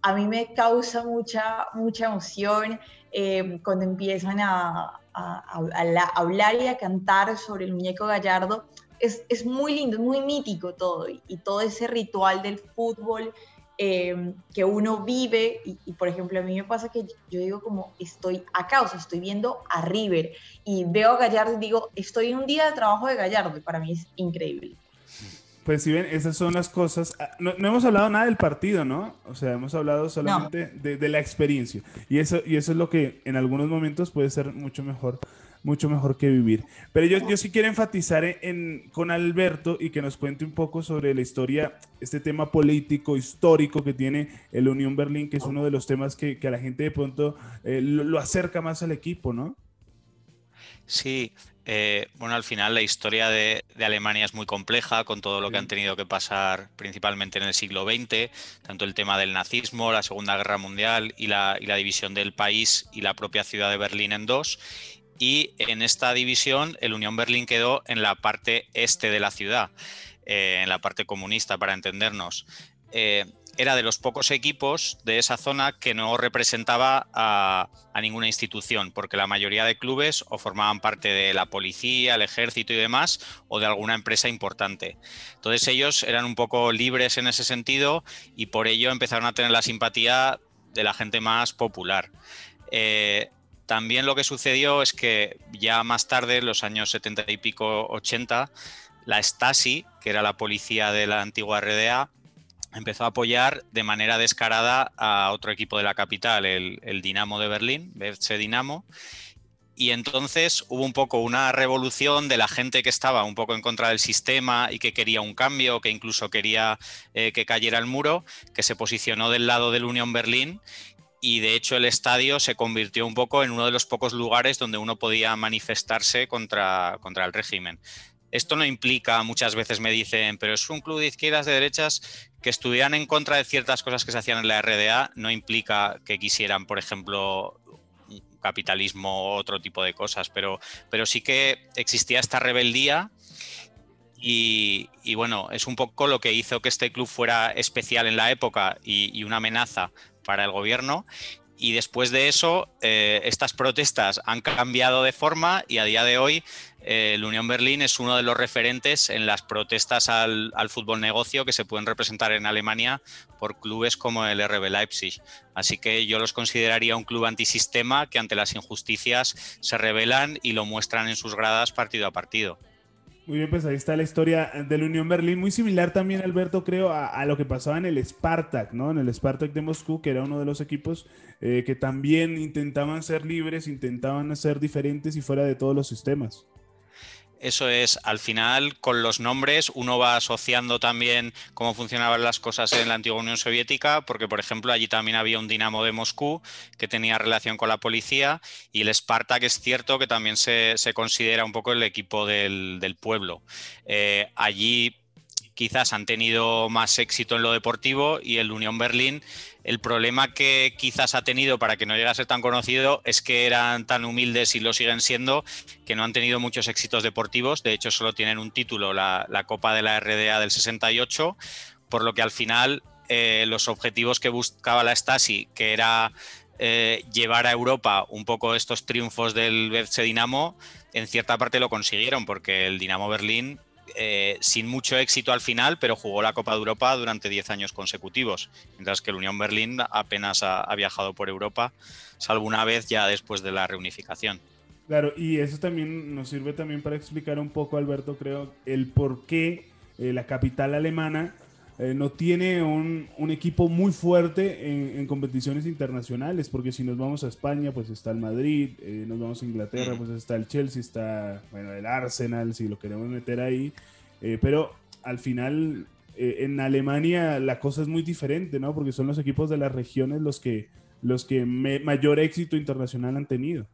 a mí me causa mucha, mucha emoción eh, cuando empiezan a, a, hablar y a cantar sobre el muñeco gallardo. Es, es muy lindo, es muy mítico todo y, todo ese ritual del fútbol eh, que uno vive y, por ejemplo a mí me pasa que yo digo como estoy acá, o sea, estoy viendo a River y veo a Gallardo y digo estoy en un día de trabajo de Gallardo y para mí es increíble. Pues si ven, esas son las cosas. Ah, no, hemos hablado nada del partido, ¿no? O sea, hemos hablado solamente de, la experiencia. Y eso, y eso es lo que en algunos momentos puede ser mucho mejor, mucho mejor que vivir. Pero yo, yo sí quiero enfatizar en, con Alberto y que nos cuente un poco sobre la historia, este tema político, histórico que tiene el Unión Berlín, que es uno de los temas que, a la gente de pronto eh, lo acerca más al equipo, ¿no? Sí, eh, bueno, al final la historia de, Alemania es muy compleja, con todo lo que han tenido que pasar principalmente en el siglo XX, tanto el tema del nazismo, la Segunda Guerra Mundial y la, división del país y la propia ciudad de Berlín en dos. Y en esta división, el Unión Berlín quedó en la parte este de la ciudad, eh, en la parte comunista, para entendernos. Eh, era de los pocos equipos de esa zona que no representaba a, ninguna institución, porque la mayoría de clubes o formaban parte de la policía, el ejército y demás, o de alguna empresa importante. Entonces ellos eran un poco libres en ese sentido y por ello empezaron a tener la simpatía de la gente más popular. Eh, también lo que sucedió es que ya más tarde, en los años 70 y pico, 80, la Stasi, que era la policía de la antigua RDA, empezó a apoyar de manera descarada a otro equipo de la capital, el, Dinamo de Berlín, BFC Dinamo. Y entonces hubo un poco una revolución de la gente que estaba un poco en contra del sistema y que quería un cambio, que incluso quería eh, que cayera el muro, que se posicionó del lado del Unión Berlín y de hecho el estadio se convirtió un poco en uno de los pocos lugares donde uno podía manifestarse contra, contra el régimen. esto no implica, muchas veces me dicen, pero es un club de izquierdas, de derechas, que estuvieran en contra de ciertas cosas que se hacían en la RDA, no implica que quisieran, por ejemplo, capitalismo o otro tipo de cosas, pero, pero sí que existía esta rebeldía y, bueno, es un poco lo que hizo que este club fuera especial en la época y, una amenaza para el gobierno. Y después de eso, eh, estas protestas han cambiado de forma y a día de hoy eh, el Unión Berlín es uno de los referentes en las protestas al, fútbol negocio que se pueden representar en Alemania por clubes como el RB Leipzig. Así que yo los consideraría un club antisistema que ante las injusticias se rebelan y lo muestran en sus gradas partido a partido. Muy bien, pues ahí está la historia del Unión Berlín, muy similar también, Alberto, creo, a, lo que pasaba en el Spartak, ¿no? En el Spartak de Moscú, que era uno de los equipos eh, que también intentaban ser libres, intentaban ser diferentes y fuera de todos los sistemas. Eso es, al final con los nombres uno va asociando también cómo funcionaban las cosas en la antigua Unión Soviética, porque por ejemplo allí también había un Dinamo de Moscú que tenía relación con la policía y el Spartak es cierto que también se, considera un poco el equipo del, pueblo. Eh, allí quizás han tenido más éxito en lo deportivo y el Unión Berlín, el problema que quizás ha tenido para que no llegue a ser tan conocido es que eran tan humildes y lo siguen siendo que no han tenido muchos éxitos deportivos, de hecho solo tienen un título, la, Copa de la RDA del 68, por lo que al final eh, los objetivos que buscaba la Stasi, que era eh, llevar a Europa un poco estos triunfos del BC Dinamo, en cierta parte lo consiguieron, porque el Dinamo Berlín eh, sin mucho éxito al final, pero jugó la Copa de Europa durante 10 años consecutivos, mientras que el Unión Berlín apenas ha, viajado por Europa, salvo una vez ya después de la reunificación. Claro, y eso también nos sirve también para explicar un poco, Alberto, creo, el por qué eh, la capital alemana eh, no tiene un, equipo muy fuerte en, competiciones internacionales, porque si nos vamos a España, pues está el Madrid, eh, nos vamos a Inglaterra, pues está el Chelsea, está bueno, el Arsenal, si lo queremos meter ahí, eh, pero al final en Alemania la cosa es muy diferente, ¿no? Porque son los equipos de las regiones los que, los que mayor éxito internacional han tenido.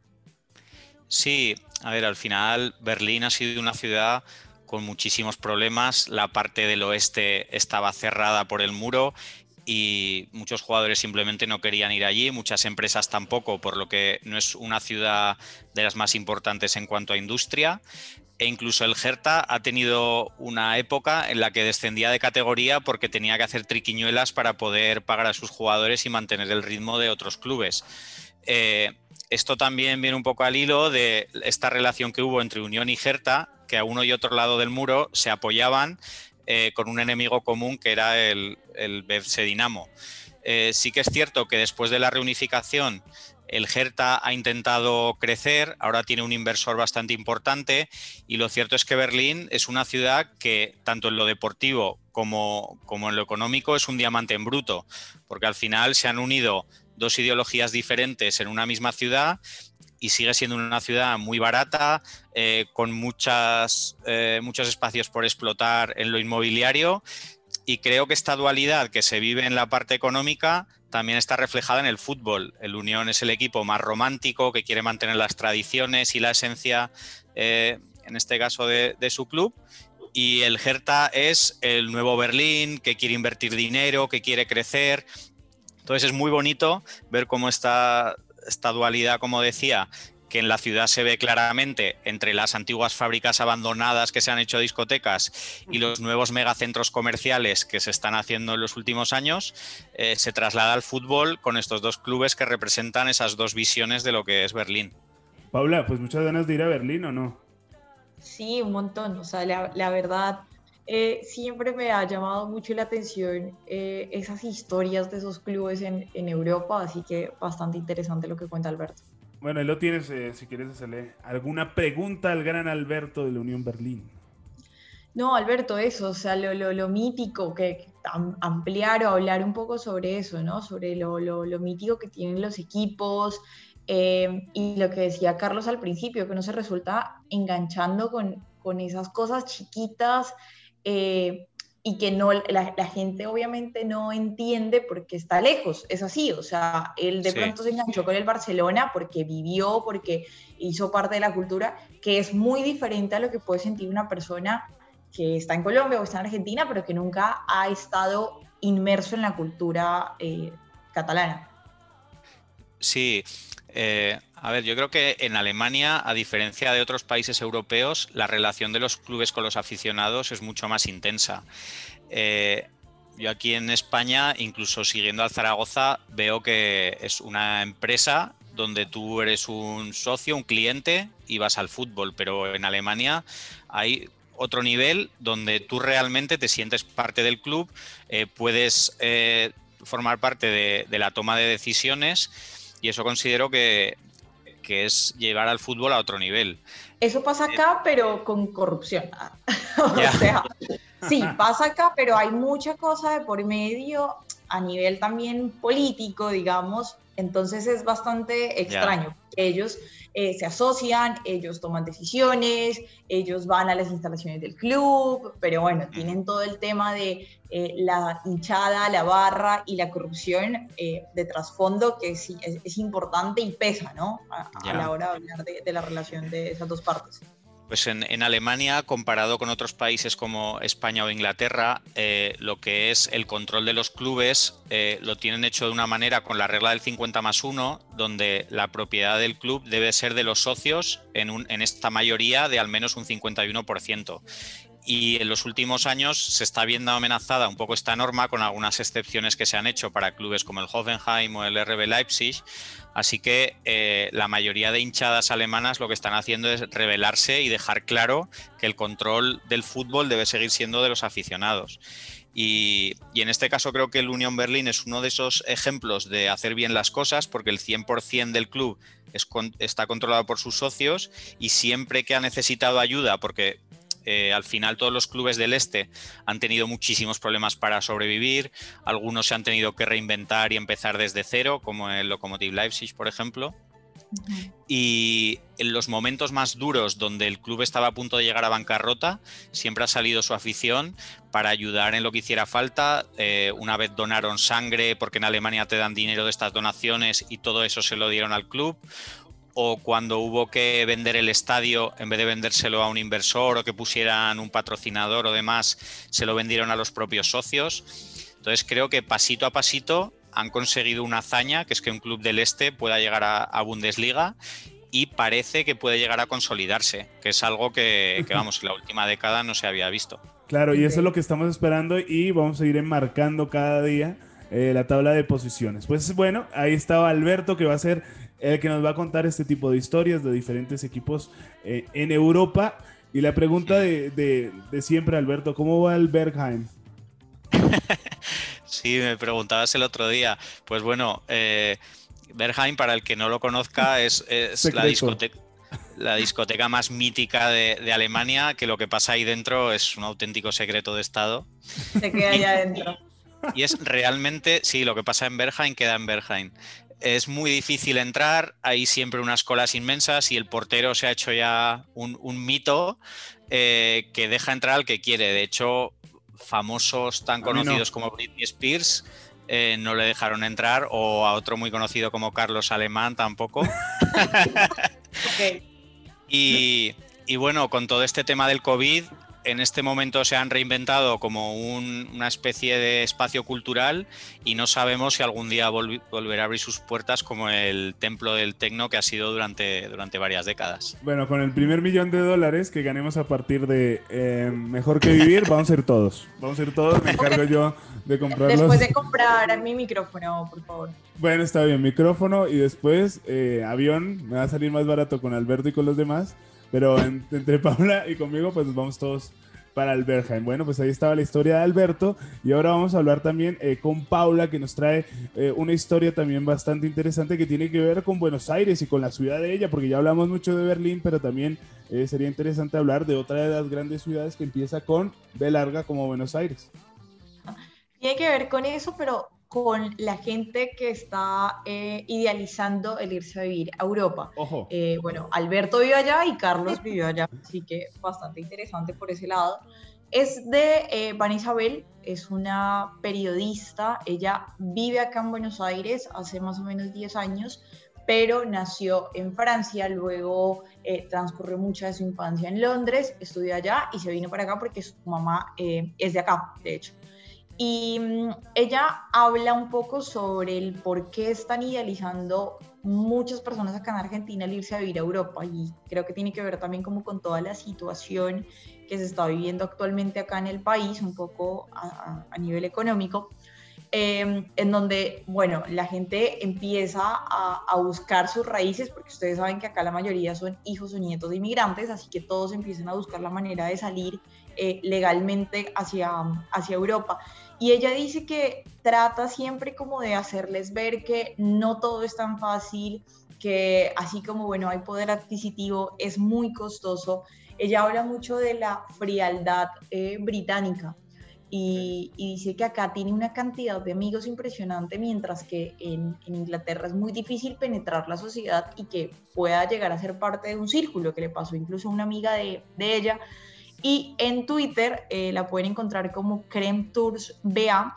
Sí, a ver, al final Berlín ha sido una ciudad con muchísimos problemas. La parte del oeste estaba cerrada por el muro y muchos jugadores simplemente no querían ir allí, muchas empresas tampoco, por lo que no es una ciudad de las más importantes en cuanto a industria. E incluso el Hertha ha tenido una época en la que descendía de categoría porque tenía que hacer triquiñuelas para poder pagar a sus jugadores y mantener el ritmo de otros clubes. Eh, esto también viene un poco al hilo de esta relación que hubo entre Unión y Hertha, que a uno y otro lado del muro se apoyaban eh, con un enemigo común que era el, el Dinamo. Eh, sí que es cierto que después de la reunificación el Hertha ha intentado crecer, ahora tiene un inversor bastante importante y lo cierto es que Berlín es una ciudad que tanto en lo deportivo como, como en lo económico es un diamante en bruto, porque al final se han unido dos ideologías diferentes en una misma ciudad y sigue siendo una ciudad muy barata, eh, con muchas, eh, muchos espacios por explotar en lo inmobiliario. Y creo que esta dualidad que se vive en la parte económica también está reflejada en el fútbol. El Unión es el equipo más romántico que quiere mantener las tradiciones y la esencia, eh, en este caso, de, su club. Y el Hertha es el nuevo Berlín que quiere invertir dinero, que quiere crecer. Entonces es muy bonito ver cómo está esta dualidad, como decía, que en la ciudad se ve claramente entre las antiguas fábricas abandonadas que se han hecho discotecas y los nuevos megacentros comerciales que se están haciendo en los últimos años, eh, se traslada al fútbol con estos dos clubes que representan esas dos visiones de lo que es Berlín. Paula, pues muchas ganas de ir a Berlín o no? Sí, un montón. O sea, la verdad, eh, siempre me ha llamado mucho la atención eh, esas historias de esos clubes en, en, Europa, así que bastante interesante lo que cuenta Alberto. Bueno, ahí lo tienes, eh, si quieres hacerle alguna pregunta al gran Alberto de la Unión Berlín. No, Alberto, eso, o sea, lo, lo, lo mítico, que ampliar o hablar un poco sobre eso, ¿no? Sobre lo, lo mítico que tienen los equipos, y lo que decía Carlos al principio, que no se resulta enganchando con, con esas cosas chiquitas eh, y que no, la, gente obviamente no entiende porque está lejos, es así, o sea, él de pronto se enganchó con el Barcelona porque vivió, porque hizo parte de la cultura, que es muy diferente a lo que puede sentir una persona que está en Colombia o está en Argentina, pero que nunca ha estado inmerso en la cultura eh, catalana. Sí, eh, a ver, yo creo que en Alemania, a diferencia de otros países europeos, la relación de los clubes con los aficionados es mucho más intensa. Eh, yo aquí en España, incluso siguiendo al Zaragoza, veo que es una empresa donde tú eres un socio, un cliente y vas al fútbol, pero en Alemania hay otro nivel donde tú realmente te sientes parte del club, eh, puedes formar parte de la toma de decisiones y eso considero que que es llevar al fútbol a otro nivel. Eso pasa acá, pero con corrupción. o sea, sí, pasa acá, pero hay mucha cosa de por medio a nivel también político, digamos, entonces es bastante extraño. Ellos eh, se asocian, ellos toman decisiones, ellos van a las instalaciones del club, pero bueno, tienen todo el tema de eh, la hinchada, la barra y la corrupción eh, de trasfondo que sí, es, importante y pesa, ¿no? A, la hora de hablar de la relación de esas dos partes. Pues en, Alemania, comparado con otros países como España o Inglaterra, eh, lo que es el control de los clubes eh, lo tienen hecho de una manera con la regla del 50 más 1, donde la propiedad del club debe ser de los socios en, en esta mayoría de al menos un 51% y en los últimos años se está viendo amenazada un poco esta norma con algunas excepciones que se han hecho para clubes como el Hoffenheim o el RB Leipzig. Así que eh, la mayoría de hinchadas alemanas lo que están haciendo es rebelarse y dejar claro que el control del fútbol debe seguir siendo de los aficionados. Y, en este caso creo que el Union Berlin es uno de esos ejemplos de hacer bien las cosas porque el 100% del club está controlado por sus socios y siempre que ha necesitado ayuda, porque eh, al final todos los clubes del este han tenido muchísimos problemas para sobrevivir, algunos se han tenido que reinventar y empezar desde cero, como el Lokomotiv Leipzig, por ejemplo. Y en los momentos más duros donde el club estaba a punto de llegar a bancarrota, siempre ha salido su afición para ayudar en lo que hiciera falta. Eh, una vez donaron sangre porque en Alemania te dan dinero de estas donaciones y todo eso se lo dieron al club o cuando hubo que vender el estadio, en vez de vendérselo a un inversor o que pusieran un patrocinador o demás, se lo vendieron a los propios socios. Entonces creo que pasito a pasito han conseguido una hazaña, que es que un club del Este pueda llegar a, Bundesliga y parece que puede llegar a consolidarse, que es algo que, vamos, en la última década no se había visto. Claro, y eso es lo que estamos esperando y vamos a ir enmarcando cada día eh, la tabla de posiciones. Pues bueno, ahí estaba Alberto que va a ser el que nos va a contar este tipo de historias de diferentes equipos eh, en Europa. Y la pregunta de, siempre, Alberto, ¿cómo va el Bergheim? sí, me preguntabas el otro día. Pues bueno, eh, Bergheim, para el que no lo conozca, es, la discoteca la discoteca más mítica de, Alemania, que lo que pasa ahí dentro es un auténtico secreto de Estado. Se queda ahí adentro. Y es realmente, sí, lo que pasa en Bergheim queda en Bergheim es muy difícil entrar, hay siempre unas colas inmensas y el portero se ha hecho ya un, mito eh, que deja entrar al que quiere. De hecho, famosos tan conocidos como Britney Spears eh, no le dejaron entrar o a otro muy conocido como Carlos Alemán tampoco. y, y bueno, con todo este tema del COVID, en este momento se han reinventado como una especie de espacio cultural y no sabemos si algún día volverá a abrir sus puertas como el templo del tecno que ha sido durante, durante varias décadas. Bueno, con el primer millón de dólares que ganemos a partir de eh, Mejor que Vivir, vamos a ir todos. Vamos a ir todos, me encargo yo de comprarlos. Después de comprar mi micrófono, por favor. Bueno, está bien, micrófono y después eh, avión. Me va a salir más barato con Alberto y con los demás. Pero entre Paula y conmigo, pues nos vamos todos para el Bueno, pues ahí estaba la historia de Alberto. Y ahora vamos a hablar también eh, con Paula, que nos trae eh, una historia también bastante interesante que tiene que ver con Buenos Aires y con la ciudad de ella, porque ya hablamos mucho de Berlín, pero también eh, sería interesante hablar de otra de las grandes ciudades que empieza con B larga como Buenos Aires. Tiene que ver con eso, pero con la gente que está eh, idealizando el irse a vivir a Europa. Eh, bueno, Alberto vive allá y Carlos vivió allá, así que bastante interesante por ese lado. Es de eh, Vanessa Bell, es una periodista, ella vive acá en Buenos Aires hace más o menos 10 años, pero nació en Francia, luego eh, transcurrió mucha de su infancia en Londres, estudió allá y se vino para acá porque su mamá eh, es de acá, de hecho. Y mm, ella habla un poco sobre el por qué están idealizando muchas personas acá en Argentina al irse a vivir a Europa y creo que tiene que ver también como con toda la situación que se está viviendo actualmente acá en el país, un poco a, nivel económico, em, en donde, bueno, la gente empieza a, a, buscar sus raíces, porque ustedes saben que acá la mayoría son hijos o nietos de inmigrantes, así que todos empiezan a buscar la manera de salir eh, legalmente hacia, hacia Europa. Y ella dice que trata siempre como de hacerles ver que no todo es tan fácil, que así como, bueno, hay poder adquisitivo, es muy costoso. Ella habla mucho de la frialdad eh, británica y, dice que acá tiene una cantidad de amigos impresionante, mientras que en, Inglaterra es muy difícil penetrar la sociedad y que pueda llegar a ser parte de un círculo, que le pasó incluso a una amiga de, de ella y en Twitter eh, la pueden encontrar como Creme Tours BA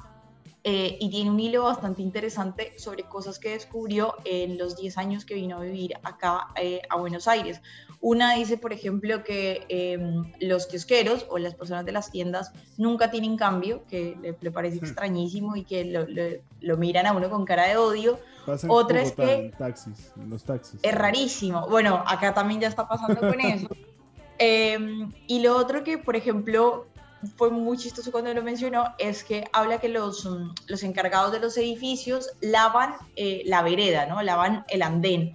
eh, y tiene un hilo bastante interesante sobre cosas que descubrió en los 10 años que vino a vivir acá eh, a Buenos Aires. Una dice, por ejemplo, que em, los kiosqueros o las personas de las tiendas nunca tienen cambio, que le, parece hmm. extrañísimo y que lo, miran a uno con cara de odio. Otra es que... Taxis, los taxis. Es rarísimo. Bueno, acá también ya está pasando con eso. Em, y lo otro que, por ejemplo, fue muy chistoso cuando lo mencionó, es que habla que los, mm, los encargados de los edificios lavan eh, la vereda, ¿no? Lavan el andén.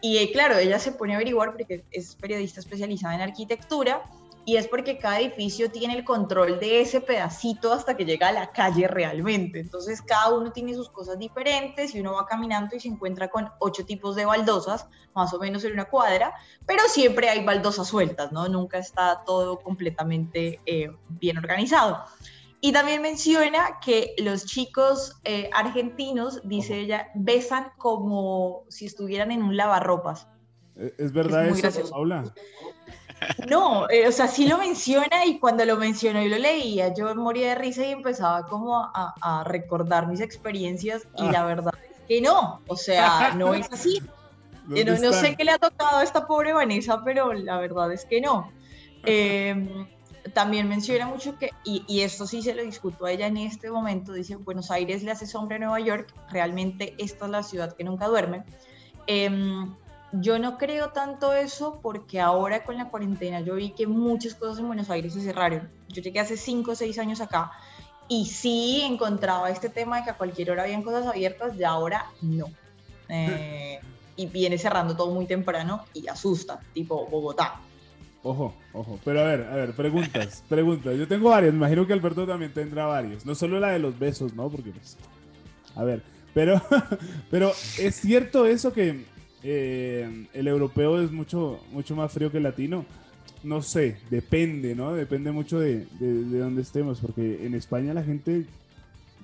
Y eh, claro, ella se pone a averiguar porque es periodista especializada en arquitectura y es porque cada edificio tiene el control de ese pedacito hasta que llega a la calle realmente. Entonces cada uno tiene sus cosas diferentes y uno va caminando y se encuentra con ocho tipos de baldosas, más o menos en una cuadra, pero siempre hay baldosas sueltas, ¿no? Nunca está todo completamente eh, bien organizado. Y también menciona que los chicos eh, argentinos, dice ella, besan como si estuvieran en un lavarropas. ¿Es verdad eso, Paula? No, eh, o sea, sí lo menciona y cuando lo mencionó y lo leía, yo moría de risa y empezaba como a, recordar mis experiencias y la ah. verdad es que no, o sea, no es así. No, no, sé qué le ha tocado a esta pobre Vanessa, pero la verdad es que no. Em, también menciona mucho que, y, esto sí se lo discuto a ella en este momento, dice, Buenos Aires le hace sombra a Nueva York, realmente esta es la ciudad que nunca duerme. Eh, yo no creo tanto eso porque ahora con la cuarentena yo vi que muchas cosas en Buenos Aires se cerraron. Yo llegué hace 5 o 6 años acá y sí encontraba este tema de que a cualquier hora habían cosas abiertas y ahora no. Eh, y viene cerrando todo muy temprano y asusta, tipo Bogotá. Ojo, ojo. Pero a ver, a ver, preguntas, preguntas. Yo tengo varias, imagino que Alberto también tendrá varias. No solo la de los besos, ¿no? Porque pues... A ver, pero, pero es cierto eso que eh, el europeo es mucho, mucho más frío que el latino. No sé, depende, ¿no? Depende mucho de, de, dónde estemos, porque en España la gente,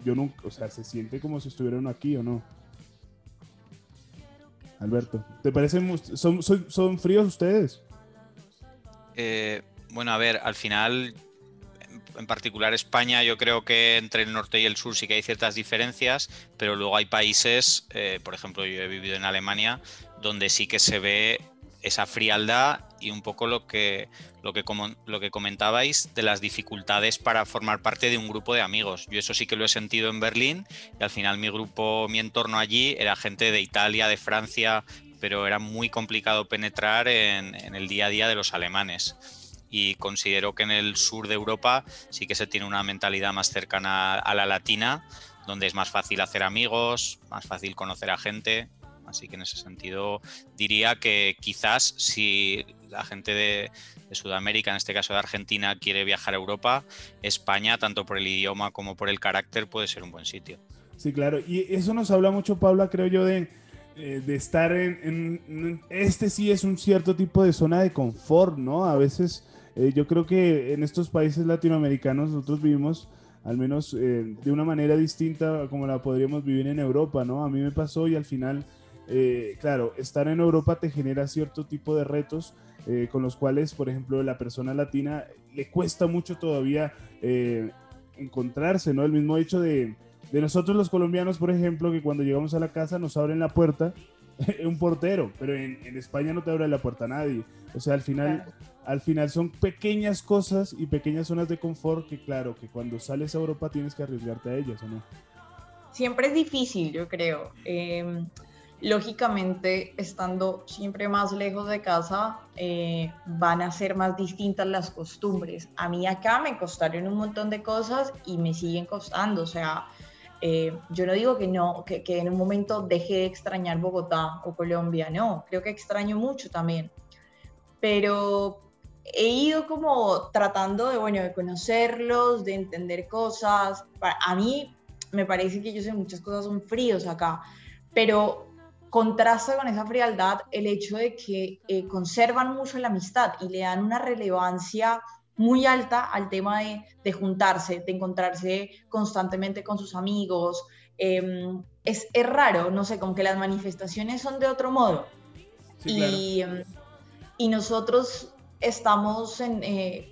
yo nunca, o sea, se siente como si estuvieran aquí o no. Alberto, ¿te parecen, son, son, fríos ustedes? Eh, bueno, a ver, al final en particular España, yo creo que entre el norte y el sur sí que hay ciertas diferencias, pero luego hay países, eh, por ejemplo, yo he vivido en Alemania, donde sí que se ve esa frialdad y un poco lo que, lo que, lo que comentabais de las dificultades para formar parte de un grupo de amigos. Yo eso sí que lo he sentido en Berlín y al final mi grupo, mi entorno allí era gente de Italia, de Francia, pero era muy complicado penetrar en, en el día a día de los alemanes y considero que en el sur de Europa sí que se tiene una mentalidad más cercana a la latina, donde es más fácil hacer amigos, más fácil conocer a gente. Así que en ese sentido diría que quizás si la gente de, Sudamérica, en este caso de Argentina, quiere viajar a Europa, España, tanto por el idioma como por el carácter, puede ser un buen sitio. Sí, claro. Y eso nos habla mucho, Paula, creo yo, de, eh, de estar en, en, Este sí es un cierto tipo de zona de confort, ¿no? A veces eh, yo creo que en estos países latinoamericanos nosotros vivimos al menos eh, de una manera distinta como la podríamos vivir en Europa, ¿no? A mí me pasó y al final, eh, claro, estar en Europa te genera cierto tipo de retos con los cuales, por ejemplo, la persona latina le cuesta mucho todavía eh, encontrarse, ¿no? El mismo hecho de, de nosotros los colombianos, por ejemplo, que cuando llegamos a la casa nos abren la puerta un portero, pero en, en, España no te abre la puerta nadie. O sea, al final, al final son pequeñas cosas y pequeñas zonas de confort que, claro, que cuando sales a Europa tienes que arriesgarte a ellas, ¿o no? Siempre es difícil, yo creo. Eh, lógicamente, estando siempre más lejos de casa, eh, van a ser más distintas las costumbres. A mí acá me costaron un montón de cosas y me siguen costando. O sea, eh, yo no digo que no, que, que, en un momento deje de extrañar Bogotá o Colombia, no, creo que extraño mucho también. Pero he ido como tratando de, bueno, de conocerlos, de entender cosas. A mí me parece que ellos en muchas cosas son fríos acá, pero contrasta con esa frialdad el hecho de que eh, conservan mucho la amistad y le dan una relevancia muy alta al tema de, de juntarse, de encontrarse constantemente con sus amigos. Eh, es, es, raro, no sé, como que las manifestaciones son de otro modo. Sí, y, claro. y, nosotros estamos en... Eh,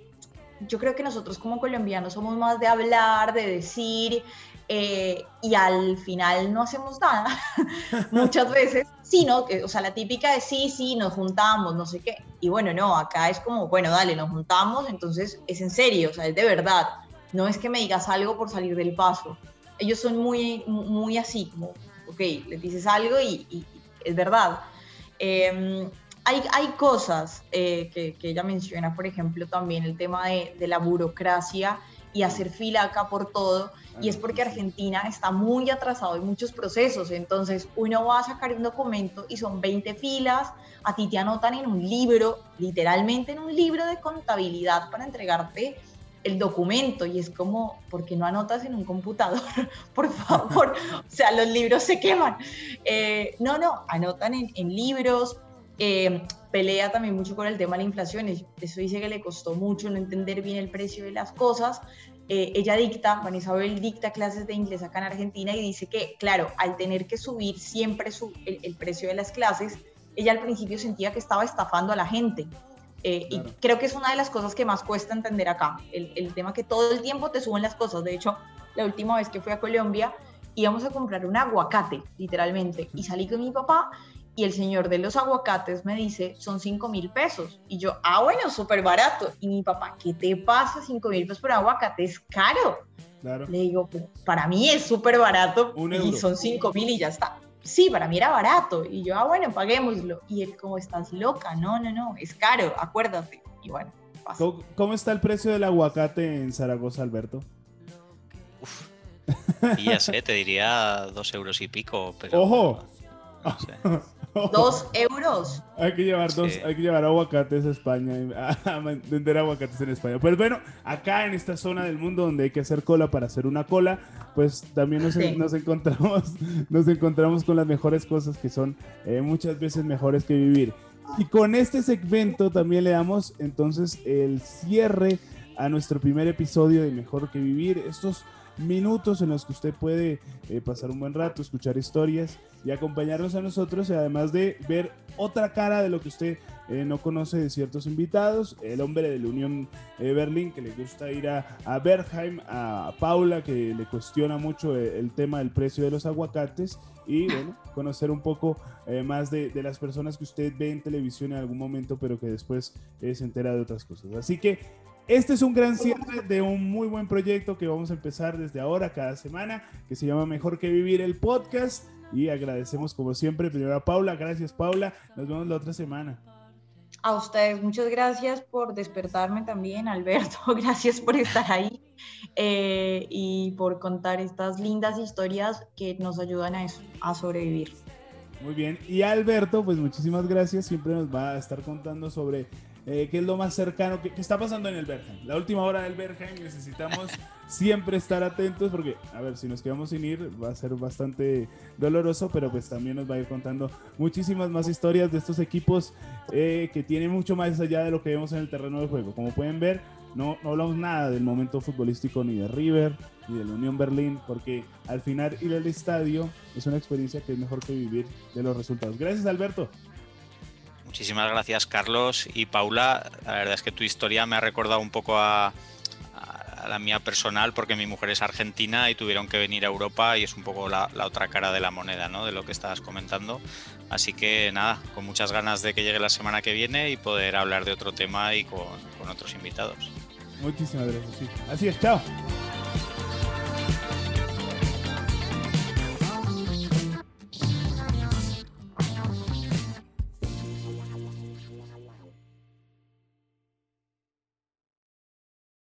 yo creo que nosotros como colombianos somos más de hablar, de decir, eh, y al final no hacemos nada. Muchas veces, sí, ¿no? O sea, la típica de sí, sí, nos juntamos, no sé qué. Y bueno, no, acá es como, bueno, dale, nos juntamos, entonces es en serio, o sea, es de verdad. No es que me digas algo por salir del paso. Ellos son muy, muy así, como, ok, les dices algo y, y es verdad. Eh, hay, hay, cosas eh, que, que, ella menciona, por ejemplo, también el tema de, de la burocracia y hacer fila acá por todo y es porque Argentina está muy atrasado en muchos procesos. Entonces, uno va a sacar un documento y son 20 filas, a ti te anotan en un libro, literalmente en un libro de contabilidad para entregarte el documento y es como, ¿por qué no anotas en un computador? Por favor, o sea, los libros se queman. Eh, no, no, anotan en, en libros. Eh, pelea también mucho con el tema de la inflación, eso dice que le costó mucho no entender bien el precio de las cosas, eh, ella dicta, Juan Isabel dicta clases de inglés acá en Argentina y dice que, claro, al tener que subir siempre su, el, el, precio de las clases, ella al principio sentía que estaba estafando a la gente. Eh, claro. Y creo que es una de las cosas que más cuesta entender acá, el, el, tema que todo el tiempo te suben las cosas. De hecho, la última vez que fui a Colombia, íbamos a comprar un aguacate, literalmente, y salí con mi papá y el señor de los aguacates me dice, son 5 mil pesos. Y yo, ah, bueno, súper barato. Y mi papá, ¿qué te pasa? 5 mil pesos por aguacate es caro. Claro. Le digo, pues, para mí es súper barato Un y euro. son 5 mil y ya está. Sí, para mí era barato. Y yo, ah, bueno, paguémoslo. Y él, como estás loca? No, no, no, es caro, acuérdate. Y bueno, pasa. ¿Cómo, cómo está el precio del aguacate en Zaragoza, Alberto? Uf. Y ya sé, te diría dos euros y pico, pero... ¡Ojo! No sé. Dos euros. Hay que llevar dos, Sí. hay que llevar aguacates a España, a vender aguacates en España. Pues bueno, acá en esta zona del mundo donde hay que hacer cola para hacer una cola, pues también nos, Sí. nos encontramos, nos encontramos con las mejores cosas que son eh, muchas veces mejores que vivir. Y con este segmento también le damos entonces el cierre a nuestro primer episodio de Mejor que Vivir. Estos minutos en los que usted puede eh, pasar un buen rato, escuchar historias y acompañarnos a nosotros, y además de ver otra cara de lo que usted eh, no conoce de ciertos invitados, el hombre de la Unión eh, Berlín que le gusta ir a, a a Paula que le cuestiona mucho eh, el tema del precio de los aguacates y conocer un poco más de, de las personas que usted ve en televisión en algún momento, pero que después se entera de otras cosas. Así que este es un gran cierre de un muy buen proyecto que vamos a empezar desde ahora, cada semana, que se llama Mejor que Vivir el Podcast. Y agradecemos como siempre primero a Paula. Gracias Paula. Nos vemos la otra semana. A ustedes, muchas gracias por despertarme también, Alberto. Gracias por estar ahí eh, y por contar estas lindas historias que nos ayudan a eso, a sobrevivir. Muy bien. Y Alberto, pues muchísimas gracias. Siempre nos va a estar contando sobre eh, qué es lo más cercano que, que está pasando en el Bergheim. La última hora del Bergheim necesitamos siempre estar atentos porque, a ver, si nos quedamos sin ir va a ser bastante doloroso, pero pues también nos va a ir contando muchísimas más historias de estos equipos eh, que tienen mucho más allá de lo que vemos en el terreno de juego. Como pueden ver, no, no hablamos nada del momento futbolístico ni de River ni de la Unión Berlín, porque al final ir al estadio es una experiencia que es mejor que vivir de los resultados. Gracias, Alberto. Muchísimas gracias Carlos y Paula. La verdad es que tu historia me ha recordado un poco a, la mía personal porque mi mujer es argentina y tuvieron que venir a Europa y es un poco la, otra cara de la moneda, ¿no? De lo que estabas comentando. Así que nada, con muchas ganas de que llegue la semana que viene y poder hablar de otro tema y con, otros invitados. Muchísimas gracias. Así es, chao.